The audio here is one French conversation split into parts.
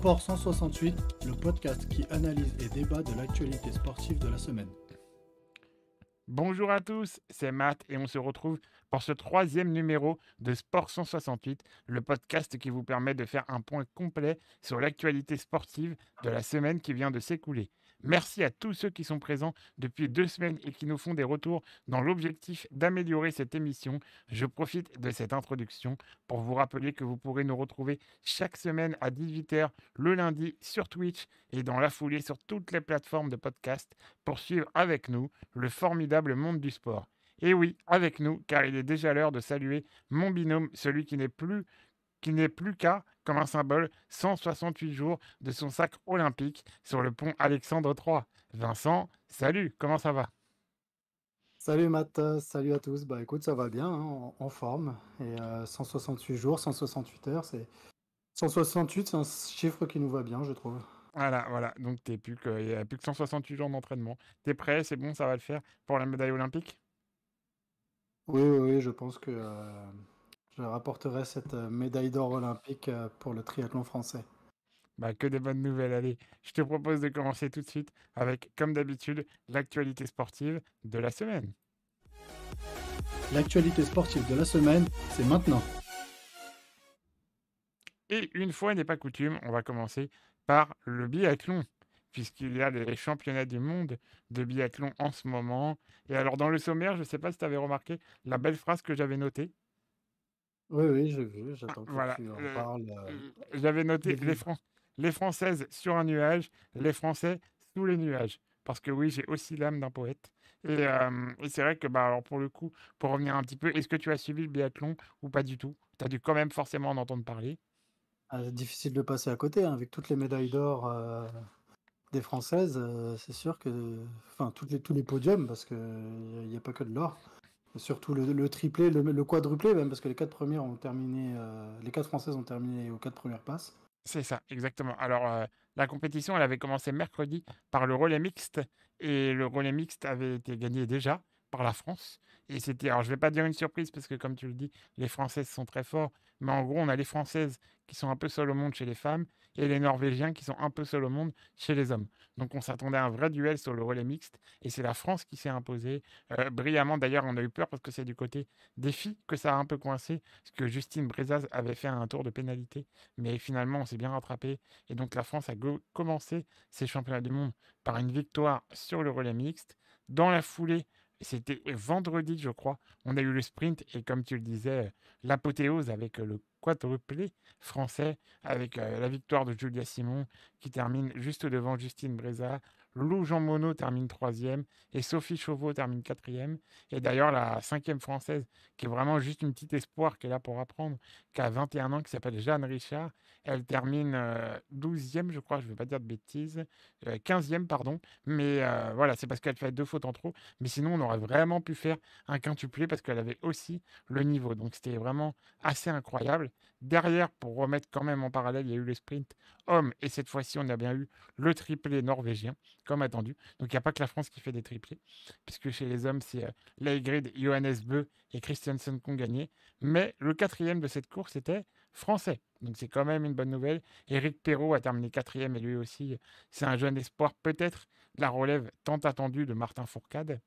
Sport 168, le podcast qui analyse et débat de l'actualité sportive de la semaine. Bonjour à tous, c'est Matt et on se retrouve pour ce troisième numéro de Sport 168, le podcast qui vous permet de faire un point complet sur l'actualité sportive de la semaine qui vient de s'écouler. Merci à tous ceux qui sont présents depuis deux semaines et qui nous font des retours dans l'objectif d'améliorer cette émission. Je profite de cette introduction pour vous rappeler que vous pourrez nous retrouver chaque semaine à 18h le lundi sur Twitch et dans la foulée sur toutes les plateformes de podcast pour suivre avec nous le formidable monde du sport. Et oui, avec nous, car il est déjà l'heure de saluer mon binôme, celui qui n'est plus qui n'est plus qu'à, comme un symbole, 168 jours de son sacre olympique sur le pont Alexandre III. Vincent, salut, comment ça va? Salut Matt, salut à tous. Bah écoute, ça va bien, hein, en, forme. Et 168 euh, jours, 168 heures, c'est 168, c'est un chiffre qui nous va bien, je trouve. Voilà, voilà. Donc il n'y a plus que 168 jours d'entraînement. T'es prêt, c'est bon, ça va le faire pour la médaille olympique? Oui, oui, oui, je pense que euh, je rapporterai cette euh, médaille d'or olympique euh, pour le triathlon français. Bah, que des bonnes nouvelles. Allez, je te propose de commencer tout de suite avec, comme d'habitude, l'actualité sportive de la semaine. L'actualité sportive de la semaine, c'est maintenant. Et une fois n'est pas coutume, on va commencer par le biathlon, puisqu'il y a les championnats du monde de biathlon en ce moment. Et alors, dans le sommaire, je ne sais pas si tu avais remarqué la belle phrase que j'avais notée. Oui, oui, j'ai vu, j'attends que tu en parles. Euh, j'avais noté les, les Françaises sur un nuage, les Français sous les nuages. Parce que oui, j'ai aussi l'âme d'un poète. Et, c'est vrai que, bah, alors pour le coup, pour revenir un petit peu, est-ce que tu as suivi le biathlon ou pas du tout? Tu as dû quand même forcément en entendre parler. Ah, difficile de passer à côté, hein, avec toutes les médailles d'or euh, des Françaises, euh, c'est sûr que. Enfin, toutes les, tous les podiums, parce qu'il n'y a, pas que de l'or. Surtout le, triplé, le, quadruplé même, parce que les quatre premières ont terminé, euh, les quatre françaises ont terminé aux quatre premières passes. C'est ça, exactement. Alors, euh, la compétition, elle avait commencé mercredi par le relais mixte, et le relais mixte avait été gagné déjà par la France. Et c'était, alors je vais pas dire une surprise, parce que comme tu le dis, les Françaises sont très forts, mais en gros, on a les Françaises qui sont un peu seules au monde chez les femmes, et les Norvégiens qui sont un peu seuls au monde chez les hommes. Donc on s'attendait à un vrai duel sur le relais mixte et c'est la France qui s'est imposée euh, brillamment. D'ailleurs, on a eu peur parce que c'est du côté des filles que ça a un peu coincé, parce que Justine Brezaz avait fait un tour de pénalité, mais finalement on s'est bien rattrapé et donc la France a commencé ses championnats du monde par une victoire sur le relais mixte. Dans la foulée, c'était vendredi, je crois. On a eu le sprint et comme tu le disais, l'apothéose avec le quadruplé français, avec la victoire de Julia Simon qui termine juste devant Justine Breza, Lou Jean Monod termine troisième et Sophie Chauveau termine quatrième. Et d'ailleurs, la cinquième française, qui est vraiment juste une petite espoir qui est là pour apprendre, qui a 21 ans, qui s'appelle Jeanne Richard, elle termine euh, douzième, je crois, je ne vais pas dire de bêtises, euh, quinzième, pardon. Mais voilà, c'est parce qu'elle fait deux fautes en trop. Mais sinon, on aurait vraiment pu faire un quintuplé parce qu'elle avait aussi le niveau. Donc c'était vraiment assez incroyable. Derrière, pour remettre quand même en parallèle, il y a eu le sprint homme et cette fois-ci, on a bien eu le triplé norvégien, comme attendu. Donc il n'y a pas que la France qui fait des triplés, puisque chez les hommes, c'est Leigrid, Johannes Beu et Christiansen qui ont gagné. Mais le quatrième de cette course était français. Donc c'est quand même une bonne nouvelle. Eric Perrault a terminé quatrième et lui aussi, c'est un jeune espoir peut-être la relève tant attendue de Martin Fourcade.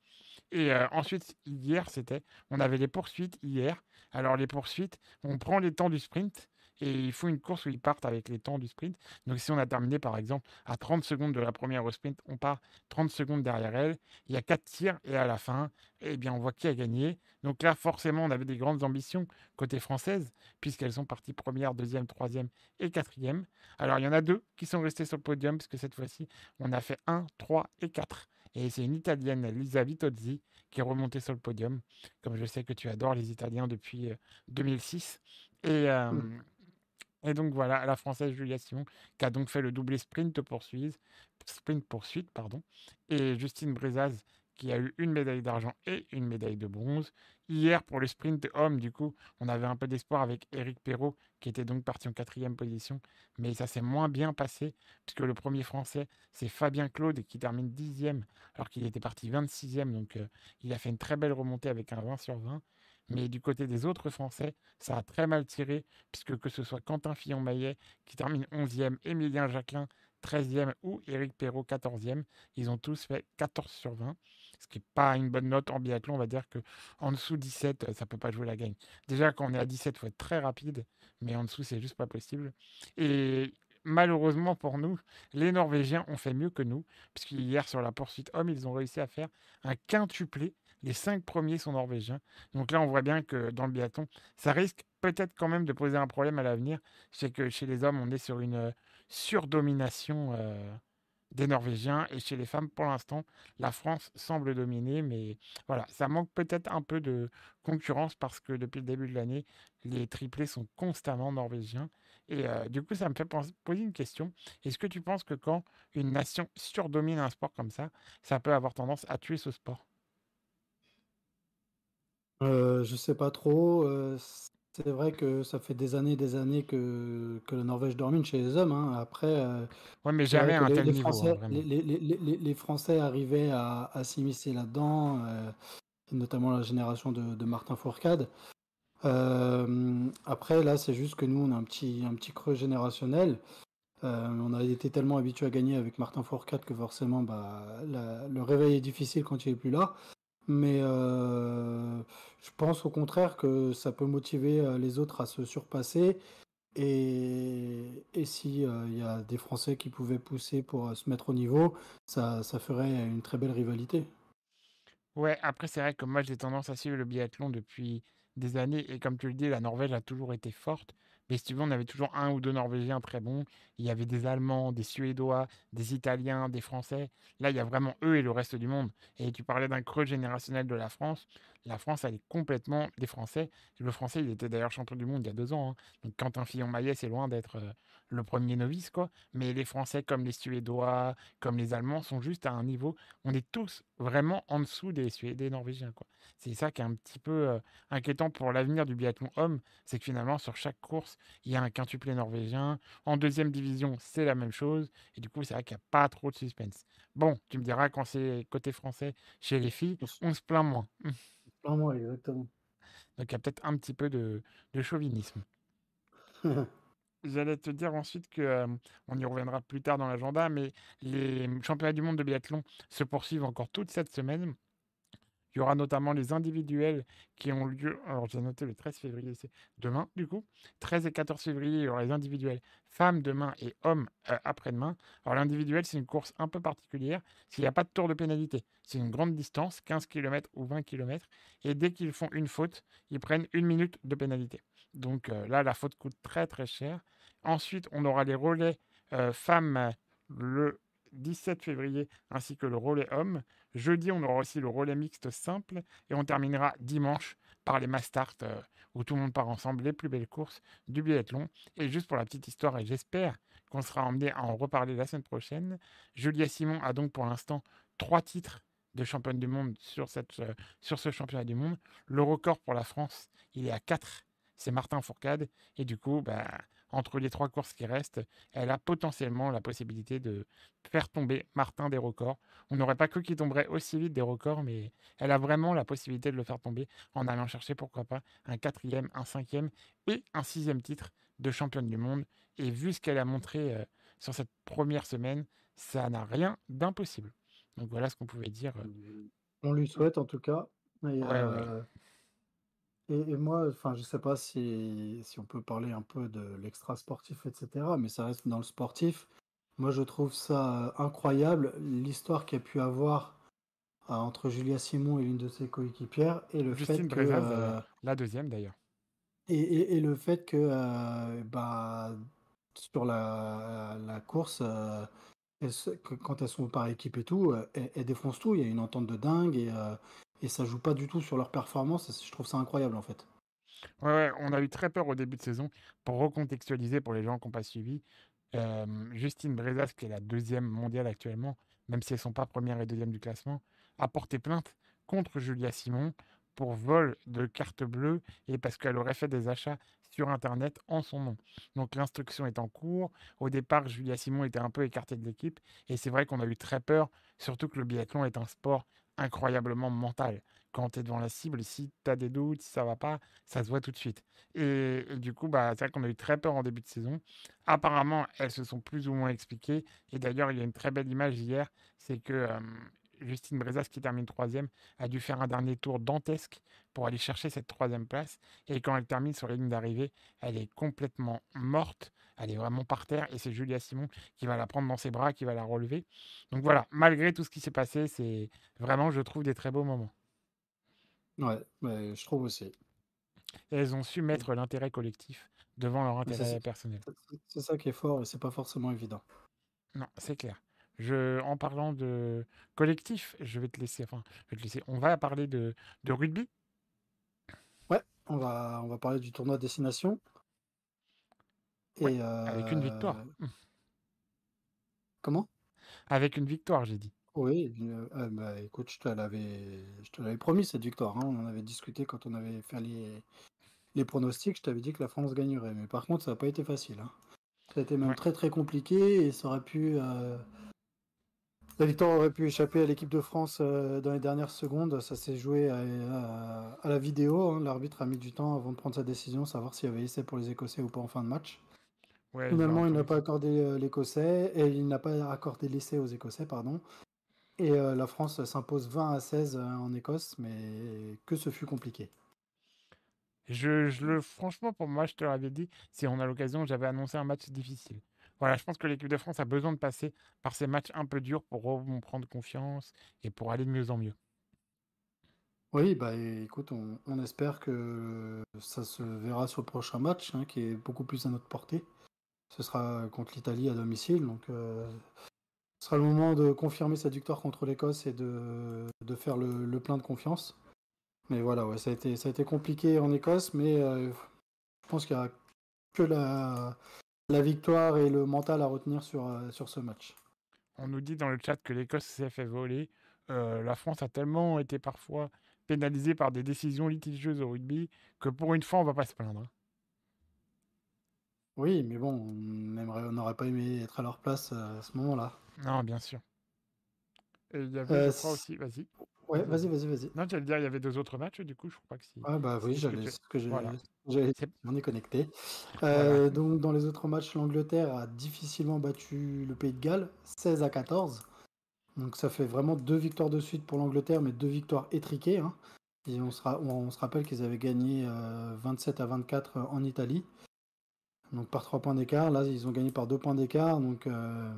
Et euh, ensuite, hier, c'était, on avait les poursuites hier. Alors les poursuites, on prend les temps du sprint et il faut une course où ils partent avec les temps du sprint. Donc si on a terminé par exemple à 30 secondes de la première au sprint, on part 30 secondes derrière elle. Il y a quatre tirs et à la fin, eh bien on voit qui a gagné. Donc là forcément on avait des grandes ambitions côté française puisqu'elles sont parties première, deuxième, troisième et quatrième. Alors il y en a deux qui sont restés sur le podium puisque cette fois-ci on a fait 1, 3 et 4. Et c'est une Italienne, Lisa Vitozzi, qui est remontée sur le podium. Comme je sais que tu adores les Italiens depuis 2006. Et, mmh. Et donc voilà, la Française Julia Simon, qui a donc fait le doublé sprint poursuite, sprint et Justine Brezaz, qui a eu une médaille d'argent et une médaille de bronze. Hier, pour le sprint homme, du coup, on avait un peu d'espoir avec Eric Perrault, qui était donc parti en quatrième position, mais ça s'est moins bien passé, puisque le premier Français, c'est Fabien Claude, qui termine dixième, alors qu'il était parti 26e, donc euh, il a fait une très belle remontée avec un 20 sur 20. Mais du côté des autres Français, ça a très mal tiré, puisque que ce soit Quentin Fillon-Maillet qui termine 11e, Émilien Jacquelin 13e ou Éric Perrault 14e, ils ont tous fait 14 sur 20, ce qui n'est pas une bonne note en biathlon. On va dire que en dessous 17, ça ne peut pas jouer la gagne. Déjà, quand on est à 17, il faut être très rapide, mais en dessous, c'est juste pas possible. Et malheureusement pour nous, les Norvégiens ont fait mieux que nous, puisqu'hier sur la poursuite homme, ils ont réussi à faire un quintuplé. Les cinq premiers sont norvégiens. Donc là, on voit bien que dans le biathlon, ça risque peut-être quand même de poser un problème à l'avenir. C'est que chez les hommes, on est sur une euh, surdomination euh, des Norvégiens. Et chez les femmes, pour l'instant, la France semble dominer. Mais voilà, ça manque peut-être un peu de concurrence parce que depuis le début de l'année, les triplés sont constamment norvégiens. Et euh, du coup, ça me fait poser une question. Est-ce que tu penses que quand une nation surdomine un sport comme ça, ça peut avoir tendance à tuer ce sport? Euh, Je sais pas trop. Euh, c'est vrai que ça fait des années des années que, que la Norvège domine chez les hommes. Hein. Après, euh, ouais, mais jamais un tel les, niveau. Français, Hein, les, les, Français arrivaient à, à s'immiscer là-dedans, notamment la génération de, de Martin Fourcade. Euh, après, là, c'est juste que nous, on a un petit, un petit creux générationnel. Euh, on a été tellement habitué à gagner avec Martin Fourcade que forcément, bah, le réveil est difficile quand il est plus là. Mais euh, je pense au contraire que ça peut motiver les autres à se surpasser. Et, et s'il il y a des Français qui pouvaient pousser pour se mettre au niveau, ça, ça ferait une très belle rivalité. Ouais, après, c'est vrai que moi, j'ai tendance à suivre le biathlon depuis des années. Et comme tu le dis, la Norvège a toujours été forte. Mais si tu veux, on avait toujours un ou deux Norvégiens très bons. Il y avait des Allemands, des Suédois, des Italiens, des Français. Là, il y a vraiment eux et le reste du monde. Et tu parlais d'un creux générationnel de la France. La France, elle est complètement des Français. Le Français, il était d'ailleurs champion du monde il y a deux ans. Hein. Donc Quentin Fillon-Maillet, c'est loin d'être euh, le premier novice, quoi. Mais les Français, comme les Suédois, comme les Allemands, sont juste à un niveau. On est tous vraiment en dessous des Suédois, des Norvégiens, quoi. C'est ça qui est un petit peu euh, inquiétant pour l'avenir du biathlon homme. C'est que finalement, sur chaque course, il y a un quintuplé norvégien. En deuxième division, c'est la même chose. Et du coup, c'est vrai qu'il n'y a pas trop de suspense. Bon, tu me diras, quand c'est côté français, chez les filles, on se plaint moins. moi, exactement. Donc il y a peut-être un petit peu de, chauvinisme. J'allais te dire ensuite que euh, on y reviendra plus tard dans l'agenda, mais les championnats du monde de biathlon se poursuivent encore toute cette semaine. Il y aura notamment les individuels qui ont lieu. Alors, j'ai noté le 13 février, c'est demain, du coup. 13 et 14 février, il y aura les individuels femmes demain et hommes euh, après-demain. Alors, l'individuel, c'est une course un peu particulière, s'il n'y a pas de tour de pénalité. C'est une grande distance, 15 km ou 20 km. Et dès qu'ils font une faute, ils prennent une minute de pénalité. Donc euh, là, la faute coûte très très cher. Ensuite, on aura les relais euh, femmes le 17 février ainsi que le relais homme. Jeudi, on aura aussi le relais mixte simple et on terminera dimanche par les Mastart euh, où tout le monde part ensemble, les plus belles courses du biathlon. Et juste pour la petite histoire, et j'espère qu'on sera emmené à en reparler la semaine prochaine, Julia Simon a donc pour l'instant trois titres de championne du monde euh, sur ce championnat du monde. Le record pour la France, il est à 4 c'est Martin Fourcade. Et du coup, bah, entre les trois courses qui restent, elle a potentiellement la possibilité de faire tomber Martin des records. On n'aurait pas cru qu'il tomberait aussi vite des records, mais elle a vraiment la possibilité de le faire tomber en allant chercher, pourquoi pas, un quatrième, un cinquième et un sixième titre de championne du monde. Et vu ce qu'elle a montré euh, sur cette première semaine, ça n'a rien d'impossible. Donc voilà ce qu'on pouvait dire. Euh. On lui souhaite en tout cas. Euh, et, moi, enfin, je sais pas si, si on peut parler un peu de l'extra sportif, etc., mais ça reste dans le sportif. Moi, je trouve ça incroyable, l'histoire qu'il y a pu avoir euh, entre Julia Simon et l'une de ses coéquipières, et le fait que, euh, la deuxième d'ailleurs. et, et- le fait que, bah, sur la, la course, quand elles sont par équipe et tout, elles, défoncent tout. Il y a une entente de dingue et, et ça joue pas du tout sur leur performance. Je trouve ça incroyable en fait. Ouais, on a eu très peur au début de saison. Pour recontextualiser pour les gens qui n'ont pas suivi, Justine Brezas, qui est la deuxième mondiale actuellement, même si elles ne sont pas première et deuxième du classement, a porté plainte contre Julia Simon pour vol de carte bleue et parce qu'elle aurait fait des achats sur Internet en son nom. Donc l'instruction est en cours. Au départ, Julia Simon était un peu écartée de l'équipe et c'est vrai qu'on a eu très peur, surtout que le biathlon est un sport incroyablement mental. Quand tu es devant la cible, si tu as des doutes, si ça va pas, ça se voit tout de suite. Et, du coup, bah, c'est vrai qu'on a eu très peur en début de saison. Apparemment, elles se sont plus ou moins expliquées. Et d'ailleurs, il y a une très belle image hier, c'est que Justine Brezas, qui termine troisième, a dû faire un dernier tour dantesque pour aller chercher cette troisième place. Et quand elle termine sur la ligne d'arrivée, elle est complètement morte. Elle est vraiment par terre. Et c'est Julia Simon qui va la prendre dans ses bras, qui va la relever. Donc voilà, malgré tout ce qui s'est passé, c'est vraiment, je trouve, des très beaux moments. Ouais, mais je trouve aussi. Et elles ont su mettre l'intérêt collectif devant leur intérêt personnel. c'est- c'est ça qui est fort et c'est pas forcément évident. Non, c'est clair. Je, en parlant de collectif, je vais te laisser, enfin, je vais te laisser. On va parler de, de rugby. Ouais, on va, on va parler du tournoi Destination. Ouais, Et avec une victoire. euh, Hum. comment? Avec une victoire, j'ai dit. Oui, euh, ah, bah, écoute, je te l'avais, je te l'avais promis cette victoire. hein. On en avait discuté quand on avait fait les, les pronostics. Je t'avais dit que la France gagnerait. Mais par contre, ça n'a pas été facile. hein. Ça a été même Ouais. très très compliqué et ça aurait pu. euh, La victoire aurait pu échapper à l'équipe de France euh, dans les dernières secondes. Ça s'est joué à, à- à la vidéo. hein. L'arbitre a mis du temps avant de prendre sa décision, savoir s'il y avait essai pour les Écossais ou pas en fin de match. Ouais, Finalement, il n'a pas accordé euh, l'Écossais et il n'a pas accordé l'essai aux Écossais, pardon. Et euh, la France s'impose 20 à 16 euh, en Écosse, mais que ce fut compliqué. Je, je le, franchement, pour moi, je te l'avais dit, si on a l'occasion, j'avais annoncé un match difficile. Voilà, je pense que l'équipe de France a besoin de passer par ces matchs un peu durs pour reprendre confiance et pour aller de mieux en mieux. Oui, bah écoute, on, on espère que ça se verra sur le prochain match, hein, qui est beaucoup plus à notre portée. Ce sera contre l'Italie à domicile, donc euh, ce sera le moment de confirmer cette victoire contre l'Écosse et de, faire le, le plein de confiance. Mais voilà, ça a été, compliqué en Écosse, mais euh, je pense qu'il n'y a que la, victoire et le mental à retenir sur, euh, sur ce match. On nous dit dans le chat que l'Écosse s'est fait voler. La France a tellement été parfois pénalisée par des décisions litigieuses au rugby que pour une fois, on va pas se plaindre. Oui, mais bon, on aimerait, on n'aurait pas aimé être à leur place euh, à ce moment-là. Non, bien sûr. Et il y avait, Euh, je crois c- aussi, vas-y. Ouais, Vas-y, vas-y, vas-y. Non, tu allais dire, il y avait deux autres matchs, du coup, je crois que si. Ah bah oui, si ce que j'ai, Voilà. on est connecté. voilà. Euh, donc dans les autres matchs, l'Angleterre a difficilement battu le Pays de Galles, 16 à 14. Donc ça fait vraiment deux victoires de suite pour l'Angleterre, mais deux victoires étriquées. hein. Et on se, ra- on se rappelle qu'ils avaient gagné euh, 27 à 24 en Italie. Donc par trois points d'écart. Là, ils ont gagné par deux points d'écart. Donc euh,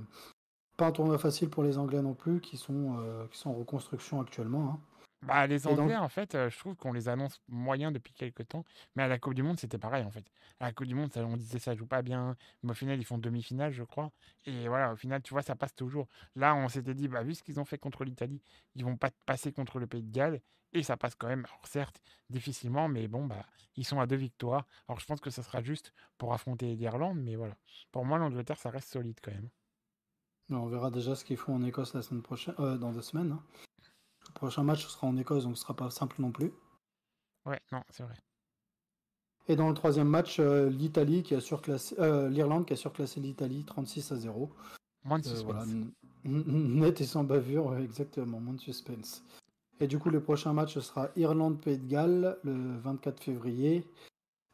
pas un tournoi facile pour les Anglais non plus, qui sont, euh, qui sont en reconstruction actuellement. hein. Bah, les Anglais, en fait, euh, je trouve qu'on les annonce moyens depuis quelques temps. Mais à la Coupe du Monde, c'était pareil, en fait. À la Coupe du Monde, ça- on disait ça joue pas bien. Mais au final, ils font demi-finale, je crois. Et voilà, au final, tu vois, ça passe toujours. Là, on s'était dit, bah, vu ce qu'ils ont fait contre l'Italie, ils vont pas passer contre le Pays de Galles. Et ça passe quand même, alors certes, difficilement, mais bon, bah, ils sont à deux victoires. Alors, je pense que ça sera juste pour affronter l'Irlande, mais voilà. Pour moi, l'Angleterre, ça reste solide quand même. on verra déjà ce qu'ils font en Écosse la semaine prochaine, euh, dans deux semaines. hein. Le prochain match sera en Écosse, donc ce sera pas simple non plus. Ouais, non, c'est vrai. Et dans le troisième match, euh, l'Italie qui a surclassé, euh, l'Irlande qui a surclassé l'Italie 36 à 0. Moins de Euh, voilà, suspense. net et sans bavure, exactement, moins de suspense. Et du coup, le prochain match ce sera Irlande-Pays de Galles le 24 février,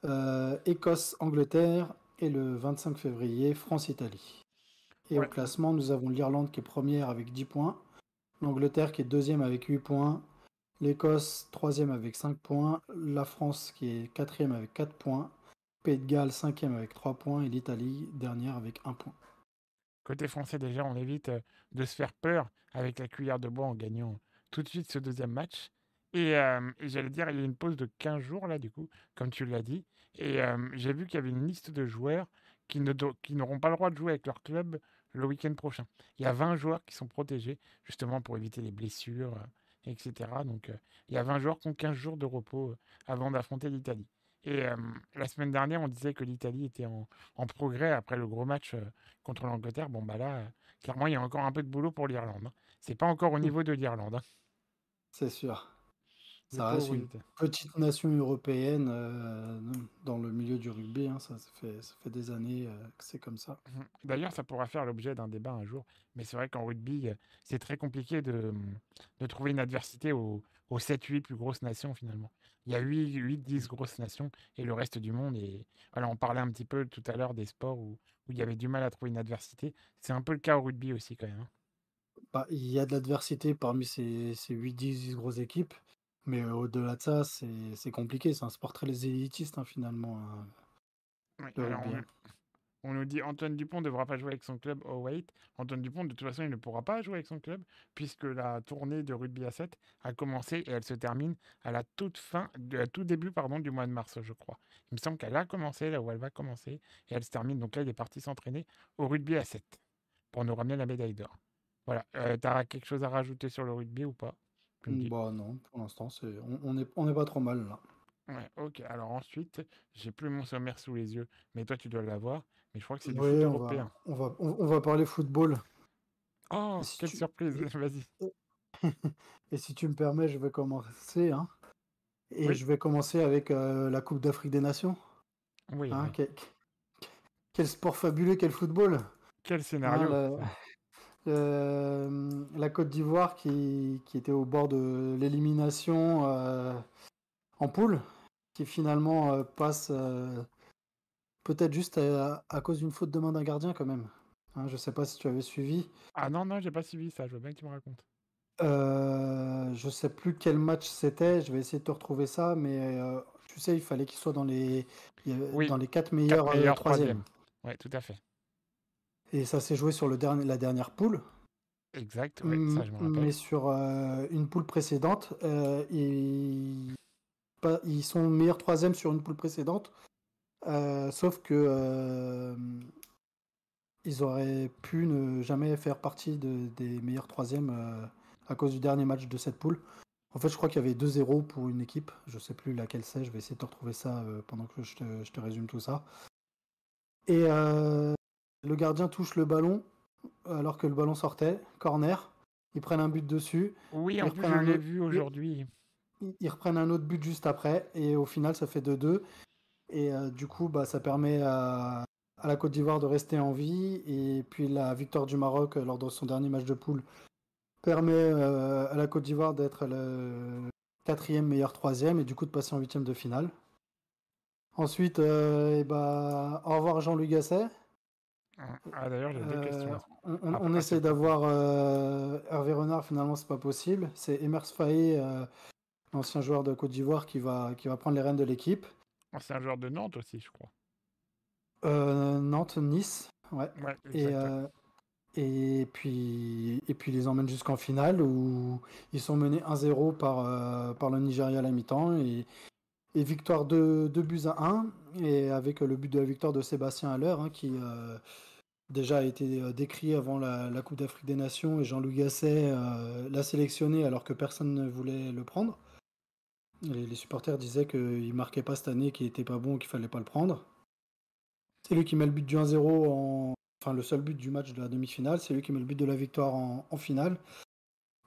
euh, Écosse-Angleterre et le 25 février, France-Italie. Et au classement, nous avons l'Irlande qui est première avec 10 points, l'Angleterre qui est deuxième avec 8 points, l'Écosse troisième avec 5 points, la France qui est quatrième avec 4 points, Pays de Galles cinquième avec 3 points et l'Italie dernière avec 1 point. Côté français, déjà, on évite euh, de se faire peur avec la cuillère de bois en gagnant tout de suite ce deuxième match. Et, euh, et j'allais dire, il y a une pause de 15 jours, là, du coup, comme tu l'as dit. Et euh, j'ai vu qu'il y avait une liste de joueurs qui ne do- qui n'auront pas le droit de jouer avec leur club le week-end prochain. Il y a 20 joueurs qui sont protégés, justement, pour éviter les blessures, euh, etc. Donc, euh, il y a 20 joueurs qui ont 15 jours de repos euh, avant d'affronter l'Italie. Et la semaine dernière, on disait que l'Italie était en, en progrès après le gros match contre l'Angleterre. Bon, bah là, clairement, il y a encore un peu de boulot pour l'Irlande. hein. C'est pas encore au Hmm. niveau de l'Irlande. hein. C'est sûr. ça reste une petite nation européenne euh, dans le milieu du rugby. Hein, ça, fait, ça fait des années euh, que c'est comme ça. Mmh. D'ailleurs, ça pourra faire l'objet d'un débat un jour. Mais c'est vrai qu'en rugby, euh, c'est très compliqué de, de, trouver une adversité aux, aux 7-8 plus grosses nations finalement. Il y a 8-10 grosses nations et le reste du monde. Et voilà, on parlait un petit peu tout à l'heure des sports où, où il y avait du mal à trouver une adversité. C'est un peu le cas au rugby aussi quand même. Hein. Bah, il y a de l'adversité parmi ces, ces 8-10 grosses équipes. Mais au-delà de ça, c'est compliqué. C'est un sport très élitiste, hein, finalement. Hein, on, nous dit Antoine Dupont ne devra pas jouer avec son club au weight. Antoine Dupont, de toute façon, il ne pourra pas jouer avec son club puisque la tournée de rugby à 7 a commencé et elle se termine à la toute fin, à tout début pardon, du mois de mars, je crois. Il me semble qu'elle a commencé, là où elle va commencer, et elle se termine. Donc là, il est parti s'entraîner au rugby à 7 pour nous ramener la médaille d'or. Voilà. Euh, tu as quelque chose à rajouter sur le rugby ou pas bah non, pour l'instant, c'est on, est, on est pas trop mal là. Ouais, ok. Alors ensuite, j'ai plus mon sommaire sous les yeux, mais toi tu dois l'avoir. Mais je crois que c'est du foot on européen. on va, on, va parler football. Oh, quelle surprise! Vas-y. Et si tu me permets, je vais commencer, hein. Et je vais commencer avec euh, la Coupe d'Afrique des Nations. Oui. Hein, quel, sport fabuleux, quel football! Quel hein, scénario! Euh, la Côte d'Ivoire qui, était au bord de l'élimination euh, en poule, qui finalement euh, passe peut-être juste à, cause d'une faute de main d'un gardien quand même. Hein, je sais pas si tu avais suivi. Ah non, non, j'ai pas suivi ça, je veux bien que tu me racontes. je sais plus quel match c'était, je vais essayer de te retrouver ça, mais tu sais, il fallait qu'il soit dans les, dans les quatre meilleurs, troisièmes. Oui, tout à fait. Et ça s'est joué sur le dernier, la dernière poule. Exact, ça je me rappelle. Mais sur euh, une poule précédente, euh, ils... ils sont meilleurs troisième sur une poule précédente. Euh, sauf que ils auraient pu ne jamais faire partie de, des meilleurs troisièmes à cause du dernier match de cette poule. En fait, je crois qu'il y avait 2-0 pour une équipe. Je sais plus laquelle c'est. Je vais essayer de te retrouver ça pendant que je te, je te, résume tout ça. Et le gardien touche le ballon alors que le ballon sortait, corner. Ils prennent un but dessus. Oui, en plus, je l'ai vu aujourd'hui. Ils reprennent un autre but juste après. Et au final, ça fait 2-2. Et euh, du coup, bah, ça permet à, la Côte d'Ivoire de rester en vie. Et puis la victoire du Maroc lors de son dernier match de poule permet euh, à la Côte d'Ivoire d'être le quatrième meilleur troisième et du coup de passer en huitième de finale. Ensuite, euh, et bah, au revoir Jean-Louis Gasset. Ah, d'ailleurs, j'ai deux questions. Euh, on, essaie d'avoir euh, Hervé Renard, finalement, c'est pas possible. C'est Emers Faye, euh, l'ancien joueur de Côte d'Ivoire, qui va, qui va prendre les rênes de l'équipe. C'est un joueur de Nantes aussi, je crois. Nantes, Nice, ouais. et, et, puis, et puis, ils les emmènent jusqu'en finale où ils sont menés 1-0 par, par le Nigeria à la mi-temps. Et, et victoire de 2 buts à 1, et avec le but de la victoire de Sébastien Haller, hein, qui euh, déjà a été euh, décrit avant la, Coupe d'Afrique des Nations, et Jean-Louis Gasset euh, l'a sélectionné alors que personne ne voulait le prendre. Les, supporters disaient qu'il ne marquait pas cette année, qu'il n'était pas bon, qu'il fallait pas le prendre. C'est lui qui met le but du 1-0, en... enfin le seul but du match de la demi-finale, c'est lui qui met le but de la victoire en, finale.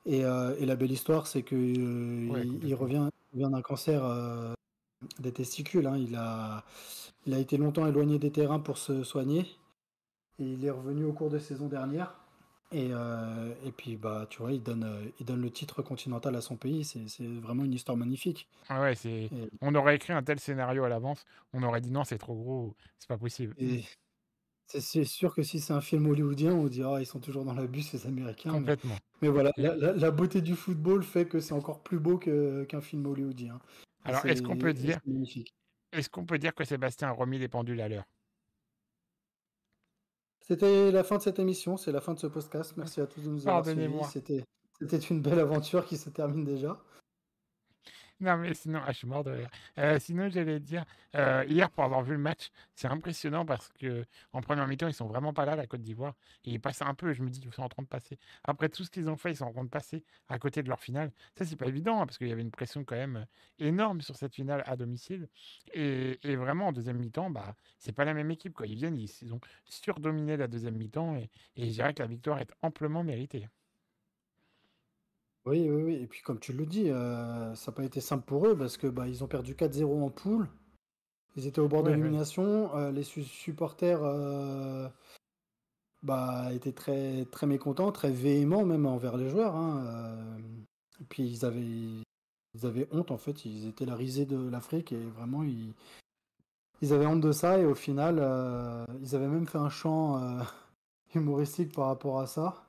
Et, la belle histoire, c'est qu'il il revient, revient d'un cancer des testicules. Hein. Il, a, il a été longtemps éloigné des terrains pour se soigner. Et il est revenu au cours de saison dernière. Et, euh, et puis, bah, tu vois, il donne, euh, il donne le titre continental à son pays. C'est vraiment une histoire magnifique. Ah ouais. On aurait écrit un tel scénario à l'avance. On aurait dit non, c'est trop gros, c'est pas possible. Et c'est sûr que si c'est un film hollywoodien, on dira ils sont toujours dans l'abus, ces Américains. Complètement. Mais, voilà, la, beauté du football fait que c'est encore plus beau qu'un film hollywoodien. Alors, est-ce qu'on peut dire, est-ce qu'on peut dire que Sébastien a remis les pendules à l'heure? C'était la fin de cette émission, c'est la fin de ce podcast. Merci à tous de nous avoir suivis. C'était, c'était une belle aventure qui se termine déjà. Non, mais sinon, ah, je suis mort de rire. Euh, sinon, j'allais dire, euh, hier, pour avoir vu le match, c'est impressionnant parce que en première mi-temps, ils sont vraiment pas là, la Côte d'Ivoire. Et ils passent un peu, je me dis, ils sont en train de passer. Après tout ce qu'ils ont fait, ils sont en train de passer à côté de leur finale. Ça, c'est pas évident hein, parce qu'il y avait une pression quand même énorme sur cette finale à domicile. Et, vraiment, en deuxième mi-temps, bah, c'est pas la même équipe. Quoi. Ils viennent, ils, ont surdominé la deuxième mi-temps et, et je dirais que la victoire est amplement méritée. Oui, oui, oui. Et puis comme tu le dis, euh, ça n'a pas été simple pour eux parce que bah, ils ont perdu 4-0 en poule. Ils étaient au bord de ouais. l'élimination. euh, les su- supporters euh, bah, étaient très, très mécontents, très véhéments même envers les joueurs. hein. Et puis ils avaient, ils avaient honte en fait. Ils étaient la risée de l'Afrique et vraiment ils, ils avaient honte de ça. Et au final, ils avaient même fait un chant humoristique par rapport à ça.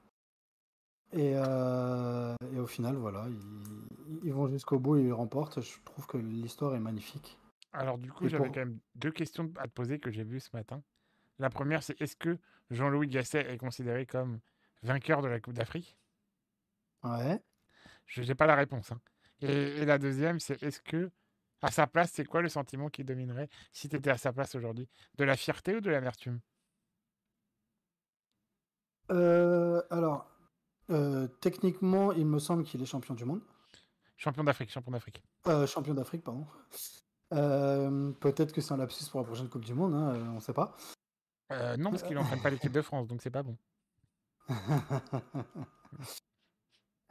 Et, euh, et au final, voilà, ils, ils vont jusqu'au bout et ils remportent. Je trouve que l'histoire est magnifique. Alors du coup, j'avais pour... quand même deux questions à te poser que j'ai vues ce matin. La première, c'est est-ce que Jean-Louis Gasset est considéré comme vainqueur de la Coupe d'Afrique? Ouais. Je n'ai pas la réponse. hein. Et, et la deuxième, c'est est-ce que, à sa place, c'est quoi le sentiment qui dominerait si tu étais à sa place aujourd'hui? De la fierté ou de l'amertume? Euh, alors, euh, techniquement, il me semble qu'il est champion du monde. Champion d'Afrique, champion d'Afrique. Euh, champion d'Afrique, pardon. Euh, Peut-être que c'est un lapsus pour la prochaine Coupe du Monde, hein, on ne sait pas. Non, parce qu'il n'entraîne pas l'équipe de France, donc c'est pas bon.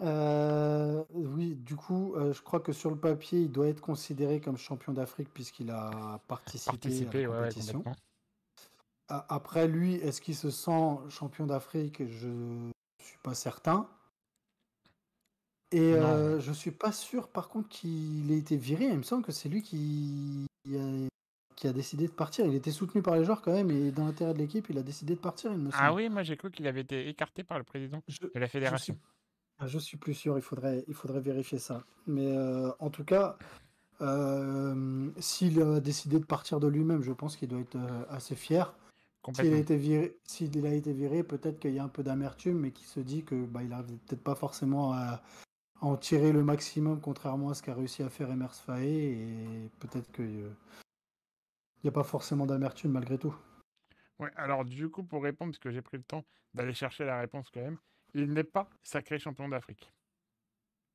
Oui, du coup, je crois que sur le papier, il doit être considéré comme champion d'Afrique puisqu'il a participé à la ouais, ouais, compétition. Après lui, est-ce qu'il se sent champion d'Afrique? Je pas certain. Et euh, je suis pas sûr, par contre, qu'il ait été viré. Il me semble que c'est lui qui a, qui a décidé de partir. Il était soutenu par les joueurs quand même, et dans l'intérêt de l'équipe, il a décidé de partir, il me Ah oui, moi j'ai cru qu'il avait été écarté par le président Je, de la je fédération. suis, ah, je suis plus sûr. Il faudrait, il faudrait vérifier ça. Mais euh, en tout cas, euh, s'il a décidé de partir de lui-même, je pense qu'il doit être assez fier. S'il a été viré, s'il a été viré, peut-être qu'il y a un peu d'amertume, mais qu'il se dit que bah, il n'arrive peut-être pas forcément à, à en tirer le maximum, contrairement à ce qu'a réussi à faire Emers Faé, et peut-être qu'il n'y a pas forcément d'amertume malgré tout. Ouais, alors du coup, pour répondre, parce que j'ai pris le temps d'aller chercher la réponse quand même, il n'est pas sacré champion d'Afrique.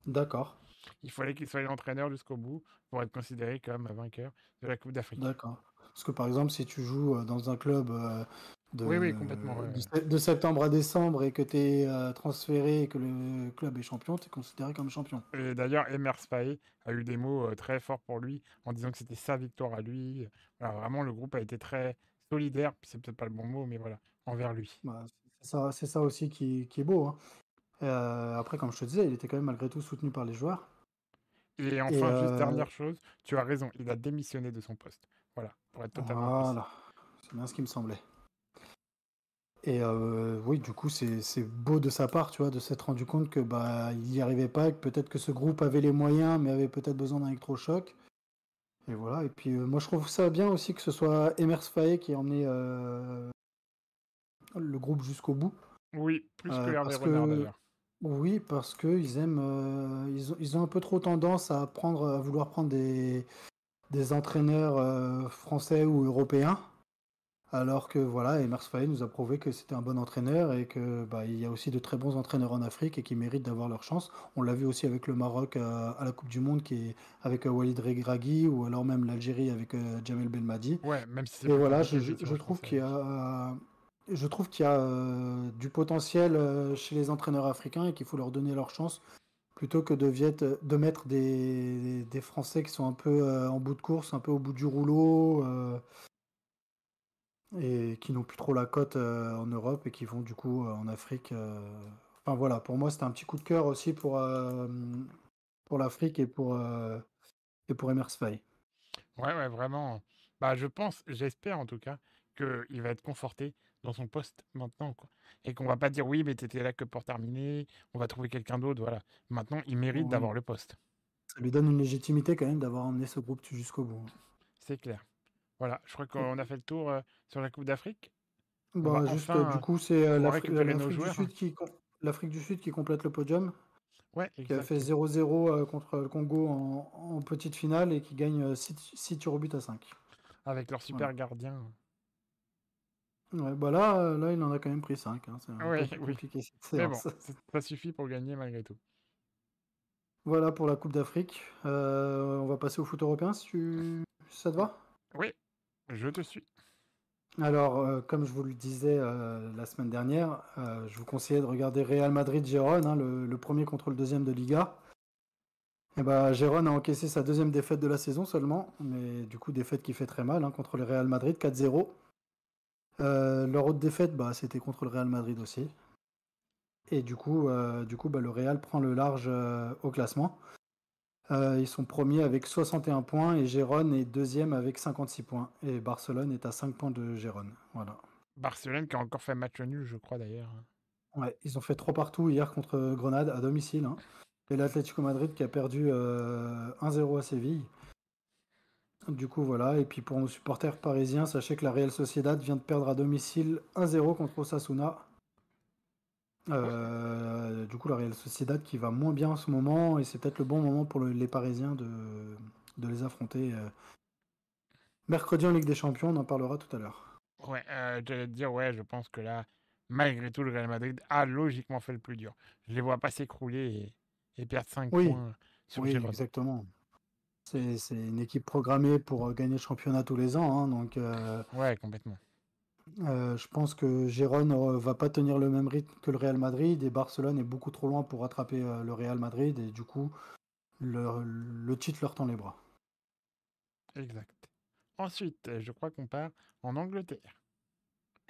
D'accord, Il fallait qu'il soit l'entraîneur jusqu'au bout pour être considéré comme vainqueur de la Coupe d'Afrique. d'accord. Parce que par exemple, si tu joues euh, dans un club euh, de, Oui, oui, complètement. ouais, de, ouais. sept- de septembre à décembre et que tu es transféré et que le club est champion, tu es considéré comme champion. Et d'ailleurs, Emers Faé a eu des mots euh, très forts pour lui en disant que c'était sa victoire à lui. Voilà, vraiment, le groupe a été très solidaire, puis c'est peut-être pas le bon mot, mais voilà, envers lui. Bah, c'est ça, aussi qui, qui est beau. hein. Euh, après, comme je te disais, il était quand même malgré tout soutenu par les joueurs. Et Et enfin, juste euh, dernière chose, tu as raison, il a démissionné de son poste. Voilà, pour être totalement voilà, c'est bien ce qui me semblait. Et euh, oui, du coup, c'est beau de sa part, tu vois, de s'être rendu compte que bah il n'y arrivait pas, que peut-être que ce groupe avait les moyens, mais avait peut-être besoin d'un électrochoc. Et voilà. Et puis euh, moi, je trouve ça bien aussi que ce soit Emers Faé qui ait emmené euh, le groupe jusqu'au bout. Oui, plus que Hervé parce Renard que d'ailleurs. oui, parce que ils aiment, ils ont, ils ont un peu trop tendance à prendre, à vouloir prendre des, des entraîneurs euh, français ou européens, alors que voilà, Emers Faé nous a prouvé que c'était un bon entraîneur et que bah, il y a aussi de très bons entraîneurs en Afrique et qui méritent d'avoir leur chance. On l'a vu aussi avec le Maroc euh, à la Coupe du Monde, qui est avec euh, Walid Regragui, ou alors même l'Algérie avec euh, Jamel Belmadi. Ouais, même si c'est Et plus voilà, je, trouve qu'il y a, je trouve qu'il y a euh, du potentiel euh, chez les entraîneurs africains et qu'il faut leur donner leur chance plutôt que de, mettre des, Français qui sont un peu euh, en bout de course, un peu au bout du rouleau euh, et qui n'ont plus trop la cote euh, en Europe et qui vont du coup en Afrique. Enfin voilà, pour moi c'était un petit coup de cœur aussi pour, pour l'Afrique et pour, et pour ouais, vraiment. Bah, je pense, j'espère en tout cas, qu'il va être conforté dans son poste maintenant, quoi. Et qu'on va pas dire oui, mais t'étais là que pour terminer, on va trouver quelqu'un d'autre, voilà. Maintenant, il mérite Oui. d'avoir le poste, Ça lui donne une légitimité quand même d'avoir emmené ce groupe jusqu'au bout. c'est clair. Voilà, je crois qu'on a fait le tour euh, sur la Coupe d'Afrique. Bah, juste, enfin, euh, du coup, c'est euh, nos l'Afrique du. Sud qui com- l'Afrique du Sud qui complète le podium, Ouais, qui a fait exact. 0-0 euh, contre le Congo en, en petite finale et qui gagne 6 tirs au but à 5. Avec leur super gardien. Ouais, bah là, euh, là, il en a quand même pris 5. C'est un Ouais, oui. compliqué cette Mais bon, ça suffit pour gagner malgré tout. Voilà pour la Coupe d'Afrique. Euh, on va passer au foot européen si, tu... ça te va? Oui, je te suis. Alors, comme je vous le disais la semaine dernière, je vous conseillais de regarder Real Madrid-Gérone, hein, le, premier contre le deuxième de Liga. Et eh bah, Gérone a encaissé sa deuxième défaite de la saison seulement, mais du coup défaite qui fait très mal hein, contre le Real Madrid 4-0. Leur autre défaite, bah, c'était contre le Real Madrid aussi. Et du coup, du coup bah, le Real prend le large au classement. ils sont premiers avec 61 points et Gérone est deuxième avec 56 points. Et Barcelone est à 5 points de Gérone. Voilà. Barcelone qui a encore fait match nul, je crois d'ailleurs. Ouais, ils ont fait 3 partout hier contre Grenade à domicile. Hein. Et l'Atlético Madrid qui a perdu 1-0 euh, à Séville. Du coup, voilà. Et puis pour nos supporters parisiens, sachez que la Real Sociedad vient de perdre à domicile 1-0 contre Osasuna. Euh, du coup, la Real Sociedad qui va moins bien en ce moment. Et c'est peut-être le bon moment pour les Parisiens de, de les affronter. Euh, mercredi en Ligue des Champions, on en parlera tout à l'heure. Ouais, j'allais te dire, ouais, je pense que là, malgré tout, le Real Madrid a logiquement fait le plus dur. Je les vois pas s'écrouler et et perdre 5 points sur Oui, exactement. C'est une équipe programmée pour euh, gagner le championnat tous les ans. Hein, donc, euh, ouais, complètement. Euh, je pense que Gérone va pas tenir le même rythme que le Real Madrid et Barcelone est beaucoup trop loin pour rattraper le Real Madrid et du coup le, le titre leur tend les bras. Exact. Ensuite, je crois qu'on part en Angleterre.